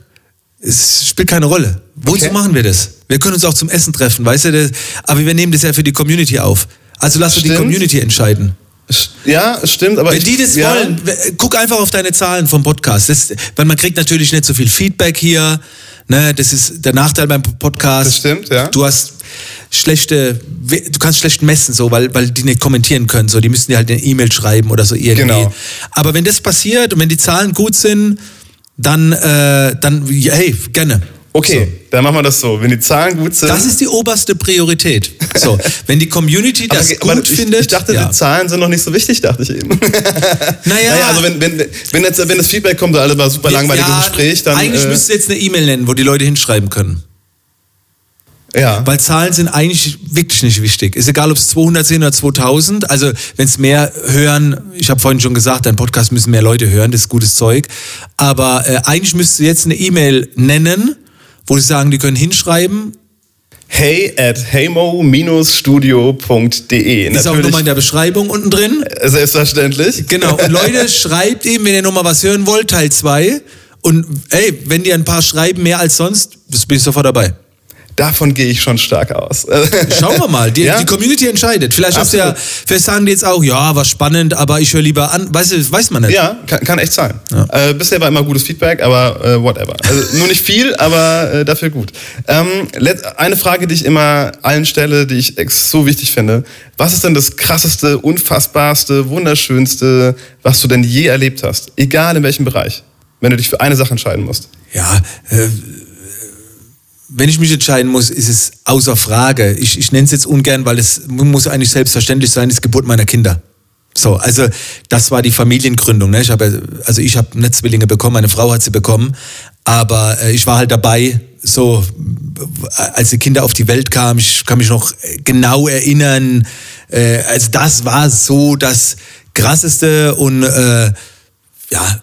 Es spielt keine Rolle. Wozu Okay. machen wir das? Wir können uns auch zum Essen treffen, weißt du? Das, aber wir nehmen das ja für die Community auf. Also lass doch die. Community entscheiden. Ja, stimmt, aber Wenn ich, die das ja, wollen, guck einfach auf deine Zahlen vom Podcast. Das, weil man kriegt natürlich nicht so viel Feedback hier. Ne, das ist der Nachteil beim Podcast. Das stimmt, ja. Du hast schlechte, du kannst schlecht messen, so, weil, weil die nicht kommentieren können. So, die müssen dir halt eine E-Mail schreiben oder so irgendwie. Genau. Aber wenn das passiert und wenn die Zahlen gut sind, dann, äh, dann, hey, gerne. Okay, dann machen wir das so. Wenn die Zahlen gut sind. Das ist die oberste Priorität. So, wenn die Community das aber, gut aber ich, findet. ich dachte, ja. die Zahlen sind noch nicht so wichtig, dachte ich eben. *laughs* Naja, Naja, also wenn, wenn, wenn, jetzt, wenn das Feedback kommt, so alle war super langweiliges Ja, Gespräch, dann. Eigentlich äh, müsstest du jetzt eine E-Mail nennen, wo die Leute hinschreiben können. ja. Weil Zahlen sind eigentlich wirklich nicht wichtig. Ist egal, ob es 200 sind oder 2000. Also, wenn es mehr hören, ich habe vorhin schon gesagt, dein Podcast müssen mehr Leute hören, das ist gutes Zeug. Aber äh, eigentlich müsstest du jetzt eine E-Mail nennen, wo sie sagen, die können hinschreiben. hey at heymo-studio.de. Ist auch nochmal in der Beschreibung unten drin. Selbstverständlich. Genau. Und *laughs* Leute, schreibt eben, wenn ihr nochmal was hören wollt, Teil 2. Und ey, wenn dir ein paar schreiben, mehr als sonst, bin ich sofort dabei. Davon gehe ich schon stark aus. *laughs* Schauen wir mal, die, Ja? die Community entscheidet. Vielleicht, hast du ja, vielleicht sagen die jetzt auch, ja, war spannend, aber ich höre lieber an. Weißt du, das weiß man nicht. Ja, kann, kann echt sein. Äh, bisher war immer gutes Feedback, aber äh, whatever. Also, nur nicht viel, *laughs* aber äh, dafür gut. Ähm, eine Frage, die ich immer allen stelle, die ich so wichtig finde. Was ist denn das krasseste, unfassbarste, wunderschönste, was du denn je erlebt hast? Egal in welchem Bereich. Wenn du dich für eine Sache entscheiden musst. Ja, äh, wenn ich mich entscheiden muss, ist es außer Frage. Ich, ich nenne es jetzt ungern, weil es muss eigentlich selbstverständlich sein, ist Geburt meiner Kinder. So, also das war die Familiengründung. Ne? Ich habe, also ich habe nicht Zwillinge bekommen, meine Frau hat sie bekommen, aber äh, ich war halt dabei, so als die Kinder auf die Welt kamen. Ich kann mich noch genau erinnern. Äh, also das war so das krasseste und äh, ja,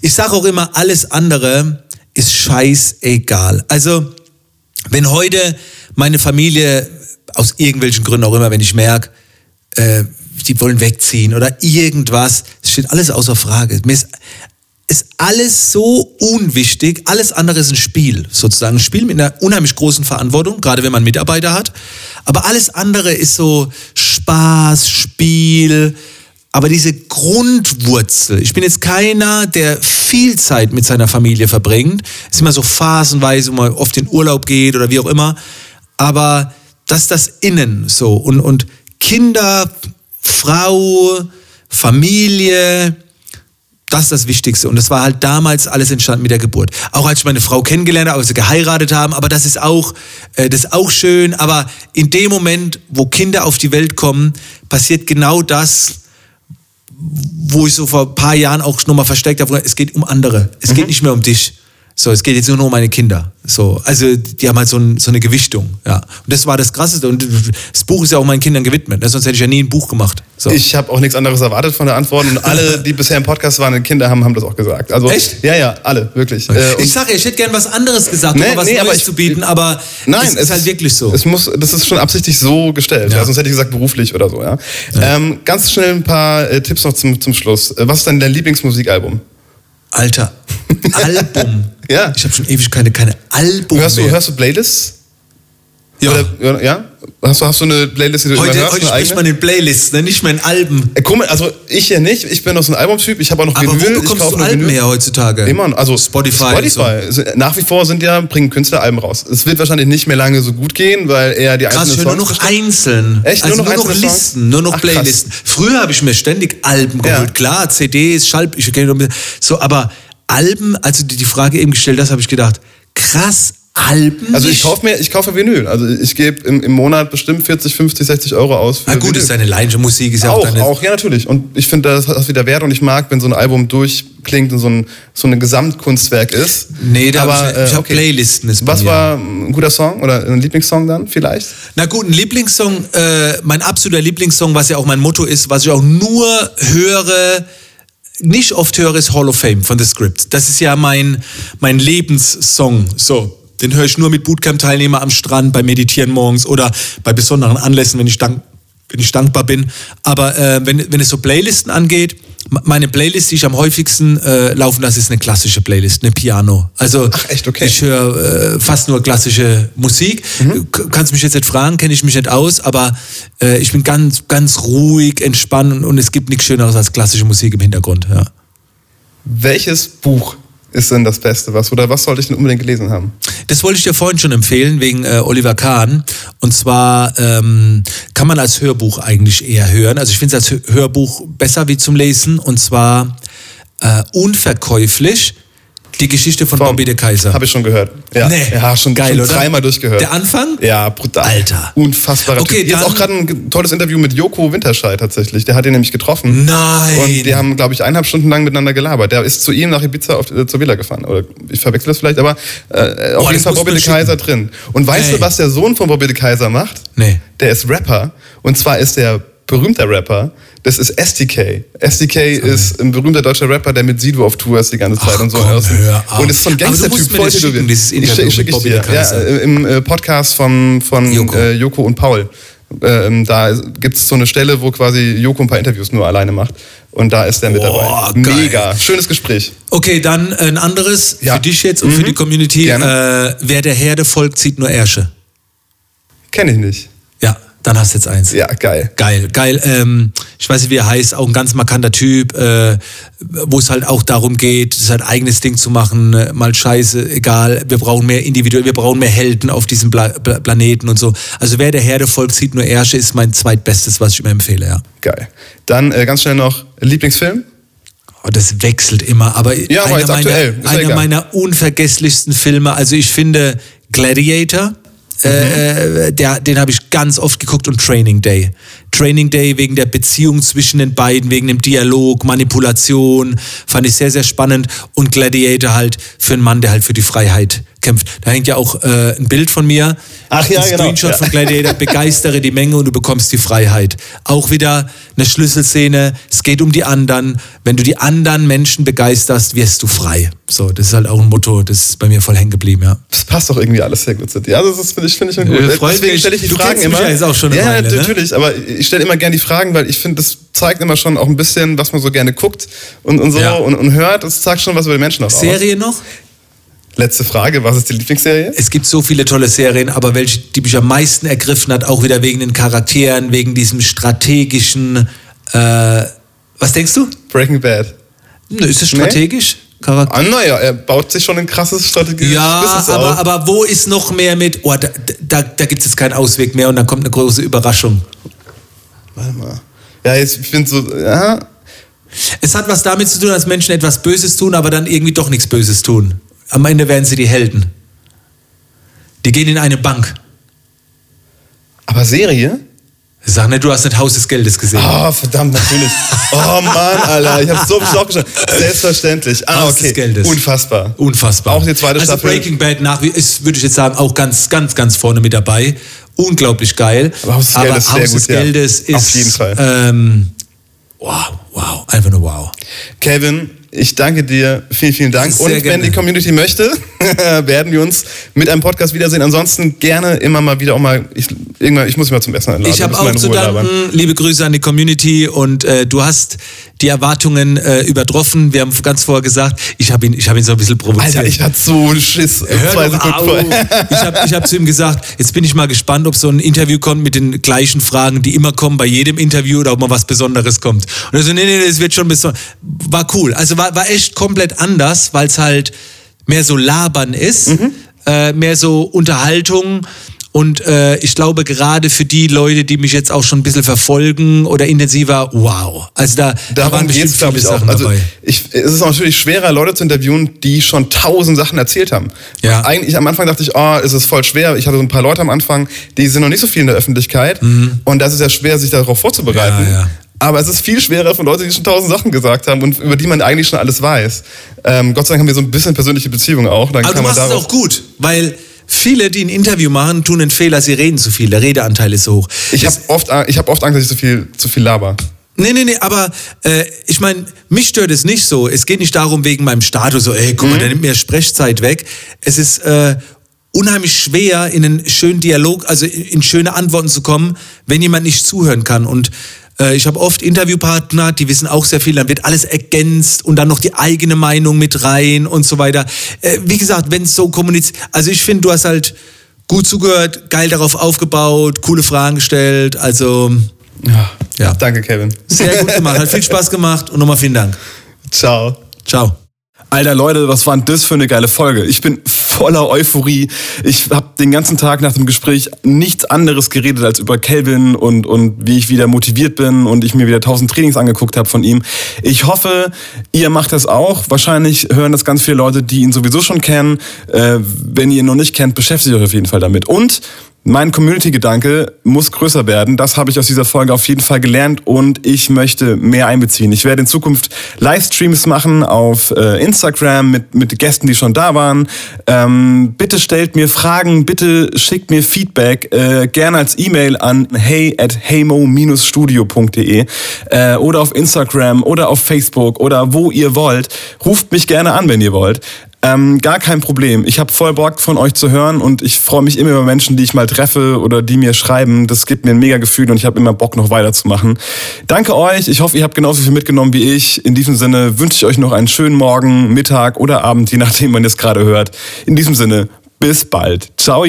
ich sage auch immer, alles andere ist scheißegal. Also, wenn heute meine Familie, aus irgendwelchen Gründen auch immer, wenn ich merke, äh, die wollen wegziehen oder irgendwas, es steht alles außer Frage. Mir ist, ist alles so unwichtig, alles andere ist ein Spiel, sozusagen. Ein Spiel mit einer unheimlich großen Verantwortung, gerade wenn man Mitarbeiter hat. Aber alles andere ist so Spaß, Spiel, aber diese Grundwurzel, ich bin jetzt keiner, der viel Zeit mit seiner Familie verbringt. Es ist immer so phasenweise, wo man oft in Urlaub geht oder wie auch immer. Aber das ist das Innen so. Und, und Kinder, Frau, Familie, das ist das Wichtigste. Und das war halt damals alles entstanden mit der Geburt. Auch als ich meine Frau kennengelernt habe, als wir geheiratet haben, aber das ist auch, äh, das ist auch schön. Aber in dem Moment, wo Kinder auf die Welt kommen, passiert genau das, wo ich so vor ein paar Jahren auch nochmal versteckt habe, es geht um andere. Es geht nicht mehr um dich. So, es geht jetzt nur noch um meine Kinder. So, also die haben halt so, ein, so eine Gewichtung. Ja. Und das war das Krasseste. Und das Buch ist ja auch meinen Kindern gewidmet. ne? Sonst hätte ich ja nie ein Buch gemacht. So. Ich habe auch nichts anderes erwartet von der Antwort und alle, die bisher im Podcast waren, Kinder haben, haben das auch gesagt. Also, Echt? Ja, ja, alle, wirklich. Äh, und- ich sage, ich hätte gern was anderes gesagt, Nee, um was nee, aber Neues ich- zu bieten, aber Nein, es ist halt wirklich so. Es muss, das ist schon absichtlich so gestellt. Ja. Ja. Sonst hätte ich gesagt beruflich oder so. Ja. Ähm, ganz schnell ein paar äh, Tipps noch zum, zum Schluss. Äh, Was ist denn dein Lieblingsmusikalbum? Alter, *laughs* Album. Ja. Ich habe schon ewig keine, keine Album Hörst du, mehr. hörst du Playlists? ja. Oder, ja? Hast du, hast du eine Playlist, die du heute immer hörst? heute spricht man eigene? in Playlists, ne? nicht mehr in Alben. Äh, komisch, also ich ja nicht. Ich bin noch so ein Albumtyp. Ich habe auch noch Aber Vinyl. wo bekommst du Alben her heutzutage? Immer, also Spotify. Spotify. So. Nach wie vor sind ja, bringen Künstler Alben raus. Es wird wahrscheinlich nicht mehr lange so gut gehen, weil eher die Krass, einzelnen höre nur Songs noch einzeln. Echt? Also Nur noch nur noch Songs? Listen, nur noch Ach, krass. Playlisten. Früher habe ich mir ständig Alben Ja. geholt. Klar, CDs, Schall, ich kenne so, aber Alben, also die die Frage eben gestellt hast, habe ich gedacht, krass, Alben Also ich kaufe mir, ich kaufe Vinyl. Also ich gebe im, im Monat bestimmt 40, 50, 60 Euro aus. Für Na gut, Vinyl. ist deine Leidenschaft, Musik ist ja auch, auch, deine... auch, ja natürlich. Und ich finde, das hat wieder Wert und ich mag, wenn so ein Album durchklingt und so ein, so ein Gesamtkunstwerk ist. Nee, da Aber, ich, ich äh, hab okay. Playlisten. Ist Was war ein guter Song oder ein Lieblingssong dann vielleicht? Na gut, ein Lieblingssong, äh, mein absoluter Lieblingssong, was ja auch mein Motto ist, was ich auch nur höre, nicht oft höre, ist Hall of Fame von The Script. Das ist ja mein, mein Lebenssong. So. Den höre ich nur mit Bootcamp-Teilnehmer am Strand, beim Meditieren morgens oder bei besonderen Anlässen, wenn ich, dank, wenn ich dankbar bin. Aber äh, wenn, wenn es so Playlisten angeht, meine Playlist, die ich am häufigsten äh, laufen lasse, ist eine klassische Playlist, eine Piano. Also Ach, echt? Okay. ich höre äh, fast nur klassische Musik. K- Kannst mich jetzt nicht fragen, kenne ich mich nicht aus, aber äh, ich bin ganz, ganz ruhig, entspannt und, und es gibt nichts Schöneres als klassische Musik im Hintergrund. Ja. Welches Buch ist denn das Beste? Was oder was sollte ich denn unbedingt gelesen haben? Das wollte ich dir vorhin schon empfehlen, wegen äh, Oliver Kahn. Und zwar ähm, kann man als Hörbuch eigentlich eher hören. Also ich finde es als Hö- Hörbuch besser wie zum Lesen. Und zwar äh, unverkäuflich. Die Geschichte von Bobby de Kaiser. Habe ich schon gehört. Ja, Nee. ja schon, Geil, schon oder? dreimal durchgehört. Der Anfang? Ja, brutal. Alter. Unfassbar. Okay, Jetzt auch gerade ein tolles Interview mit Joko Winterscheid tatsächlich. Der hat ihn nämlich getroffen. Nein. Und die haben, glaube ich, eineinhalb Stunden lang miteinander gelabert. Der ist zu ihm nach Ibiza auf, äh, zur Villa gefahren. Oder ich verwechsel das vielleicht, aber äh, auf Oh, jeden Fall Bobby de Kaiser drin. Und weißt Ey. du, was der Sohn von Bobby de Kaiser macht? Nee. Der ist Rapper. Und zwar ist der berühmter Rapper. Das ist SDK. SDK ist ein berühmter deutscher Rapper, der mit Sido auf Tour ist die ganze Zeit Ach und so. komm, und ist so ein Aber du Gangster-Typ. voll tätowiert. Ich Interview schick- ich dir. Ja, äh, Im äh, Podcast von, von Joko. Äh, Joko und Paul. Ähm, da gibt es so eine Stelle, wo quasi Joko ein paar Interviews nur alleine macht. Und da ist er mit Boah, dabei. geil. Mega. Schönes Gespräch. Okay, dann ein anderes Ja. für dich jetzt und für Mhm. die Community. Äh, wer der Herde folgt, zieht nur Ärsche. Kenne ich nicht. Dann hast du jetzt eins. Ja, geil. Geil, geil. Ähm, ich weiß nicht, wie er heißt, auch ein ganz markanter Typ, äh, wo es halt auch darum geht, sein eigenes Ding zu machen, äh, mal scheiße, egal, wir brauchen mehr Individuen, wir brauchen mehr Helden auf diesem Pla Pla Planeten und so. Also wer der Herde folgt, zieht nur Ärsche, ist mein zweitbestes, was ich immer empfehle, ja. Geil. Dann äh, ganz schnell noch Lieblingsfilm. Oh, das wechselt immer, aber, Ja, einer, jetzt meiner, einer meiner unvergesslichsten Filme, also ich finde Gladiator, äh, der, den habe ich ganz oft geguckt und Training Day. Training Day wegen der Beziehung zwischen den beiden, wegen dem Dialog, Manipulation, fand ich sehr, sehr spannend. Und Gladiator halt für einen Mann, der halt für die Freiheit kämpft. Da hängt ja auch äh, ein Bild von mir. Ach ja, ein genau. Screenshot Ja. von Gladiator, *laughs* begeistere die Menge und du bekommst die Freiheit. Auch wieder eine Schlüsselszene. Es geht um die anderen. Wenn du die anderen Menschen begeisterst, wirst du frei. So, das ist halt auch ein Motto, das ist bei mir voll hängen geblieben, ja. Das passt doch irgendwie alles sehr gut zu dir. Also das finde ich, finde ich gut. Äh, Deswegen stelle ich die Du Fragen immer. ja jetzt auch schon eine ja, Weile, ne? natürlich. Aber ich stelle immer gerne die Fragen, weil ich finde, das zeigt immer schon auch ein bisschen, was man so gerne guckt und, und so Ja. und, und hört. Das zeigt schon was über die Menschen auch aus. Serie noch? Letzte Frage. Was ist die Lieblingsserie? Es gibt so viele tolle Serien, aber welche, die mich am meisten ergriffen hat, auch wieder wegen den Charakteren, wegen diesem strategischen. Äh, was denkst du? Breaking Bad. Ist es strategisch? Charakter? Ah, naja, er baut sich schon ein krasses strategisches Ja, Business aber, auf. aber wo ist noch mehr mit, oh, da, da, da gibt es jetzt keinen Ausweg mehr und dann kommt eine große Überraschung. Warte mal. Ja, jetzt, ich finde so, ja, Es hat was damit zu tun, dass Menschen etwas Böses tun, aber dann irgendwie doch nichts Böses tun. Am Ende werden sie die Helden. Die gehen in eine Bank. aber Serie? Sag nicht, du hast nicht Haus des Geldes gesehen. Oh, verdammt, natürlich. Oh Mann, Alter, ich habe so viel auch geschaut. Selbstverständlich. Ah, Haus okay. des Geldes. Unfassbar. Unfassbar. Auch die zweite also Staffel. Breaking Bad nach wie ist, würde ich jetzt sagen, auch ganz, ganz, ganz vorne mit dabei. Unglaublich geil. Aber Haus des Geldes ist sehr Haus des gut, ja. Geldes ist. Auf jeden Fall. Ähm, wow, wow, einfach nur wow. Kevin, ich danke dir. Vielen, vielen Dank. Sehr Und wenn gerne. die Community möchte, *laughs* werden wir uns mit einem Podcast wiedersehen. Ansonsten gerne immer mal wieder auch mal. Ich, irgendwann, ich muss mich mal zum Essen einladen. Ich habe auch zu danken. labern. Liebe Grüße an die Community und äh, du hast die Erwartungen äh, übertroffen. Wir haben ganz vorher gesagt, ich habe ihn, ich habe ihn so ein bisschen provoziert. Alter, ich hatte so Schiss. Hör zwei Sekunden. *laughs* Ich habe ich hab zu ihm gesagt, jetzt bin ich mal gespannt, ob so ein Interview kommt mit den gleichen Fragen, die immer kommen bei jedem Interview oder ob mal was Besonderes kommt. Und er so, nee, nee, nee, es wird schon besonders. War cool. Also war, war echt komplett anders, weil es halt mehr so labern ist, Mhm. äh, mehr so Unterhaltung. Und äh, ich glaube, gerade für die Leute, die mich jetzt auch schon ein bisschen verfolgen oder intensiver, wow. Also da, da waren bestimmt viele ich Sachen also dabei. Ich, es ist natürlich schwerer, Leute zu interviewen, die schon tausend Sachen erzählt haben. Ja. Eigentlich am Anfang dachte ich, oh, es ist voll schwer. Ich hatte so ein paar Leute am Anfang, die sind noch nicht so viel in der Öffentlichkeit. Mhm. Und das ist ja schwer, sich darauf vorzubereiten. Ja, ja. Aber es ist viel schwerer von Leuten, die schon tausend Sachen gesagt haben und über die man eigentlich schon alles weiß. Ähm, Gott sei Dank haben wir so ein bisschen persönliche Beziehung auch. Dann Aber kann du machst es auch gut, weil viele, die ein Interview machen, tun einen Fehler, sie reden zu viel. Der Redeanteil ist so hoch. Ich habe oft, hab oft Angst, dass ich zu viel, zu viel laber. Nee, nee, nee, aber äh, ich meine, mich stört es nicht so. Es geht nicht darum, wegen meinem Status, so, ey, guck mal, mhm. der nimmt mir Sprechzeit weg. Es ist äh, unheimlich schwer, in einen schönen Dialog, also in schöne Antworten zu kommen, wenn jemand nicht zuhören kann. Und ich habe oft Interviewpartner, die wissen auch sehr viel, dann wird alles ergänzt und dann noch die eigene Meinung mit rein und so weiter. Äh, wie gesagt, wenn es so kommuniziert, also ich finde, du hast halt gut zugehört, geil darauf aufgebaut, coole Fragen gestellt, also ja. ja. Danke, Kevin. Sehr gut gemacht, hat viel *laughs* Spaß gemacht und nochmal vielen Dank. Ciao. Ciao. Alter Leute, was war denn das für eine geile Folge? Ich bin voller Euphorie. Ich habe den ganzen Tag nach dem Gespräch nichts anderes geredet als über Kelvin und, und wie ich wieder motiviert bin und ich mir wieder tausend Trainings angeguckt habe von ihm. Ich hoffe, ihr macht das auch. Wahrscheinlich hören das ganz viele Leute, die ihn sowieso schon kennen. Äh, wenn ihr ihn noch nicht kennt, beschäftigt euch auf jeden Fall damit. Und mein Community-Gedanke muss größer werden. Das habe ich aus dieser Folge auf jeden Fall gelernt und ich möchte mehr einbeziehen. Ich werde in Zukunft Livestreams machen auf äh, Instagram mit, mit Gästen, die schon da waren. Ähm, bitte stellt mir Fragen, bitte schickt mir Feedback, äh, gerne als E-Mail an hey at heymo-studio.de äh, oder auf Instagram oder auf Facebook oder wo ihr wollt. Ruft mich gerne an, wenn ihr wollt. Ähm, gar kein Problem. Ich habe voll Bock von euch zu hören und ich freue mich immer über Menschen, die ich mal treffe oder die mir schreiben. Das gibt mir ein mega Gefühl und ich habe immer Bock, noch weiterzumachen. Danke euch. Ich hoffe, ihr habt genauso viel mitgenommen wie ich. In diesem Sinne wünsche ich euch noch einen schönen Morgen, Mittag oder Abend, je nachdem, wann ihr es gerade hört. In diesem Sinne, bis bald. Ciao.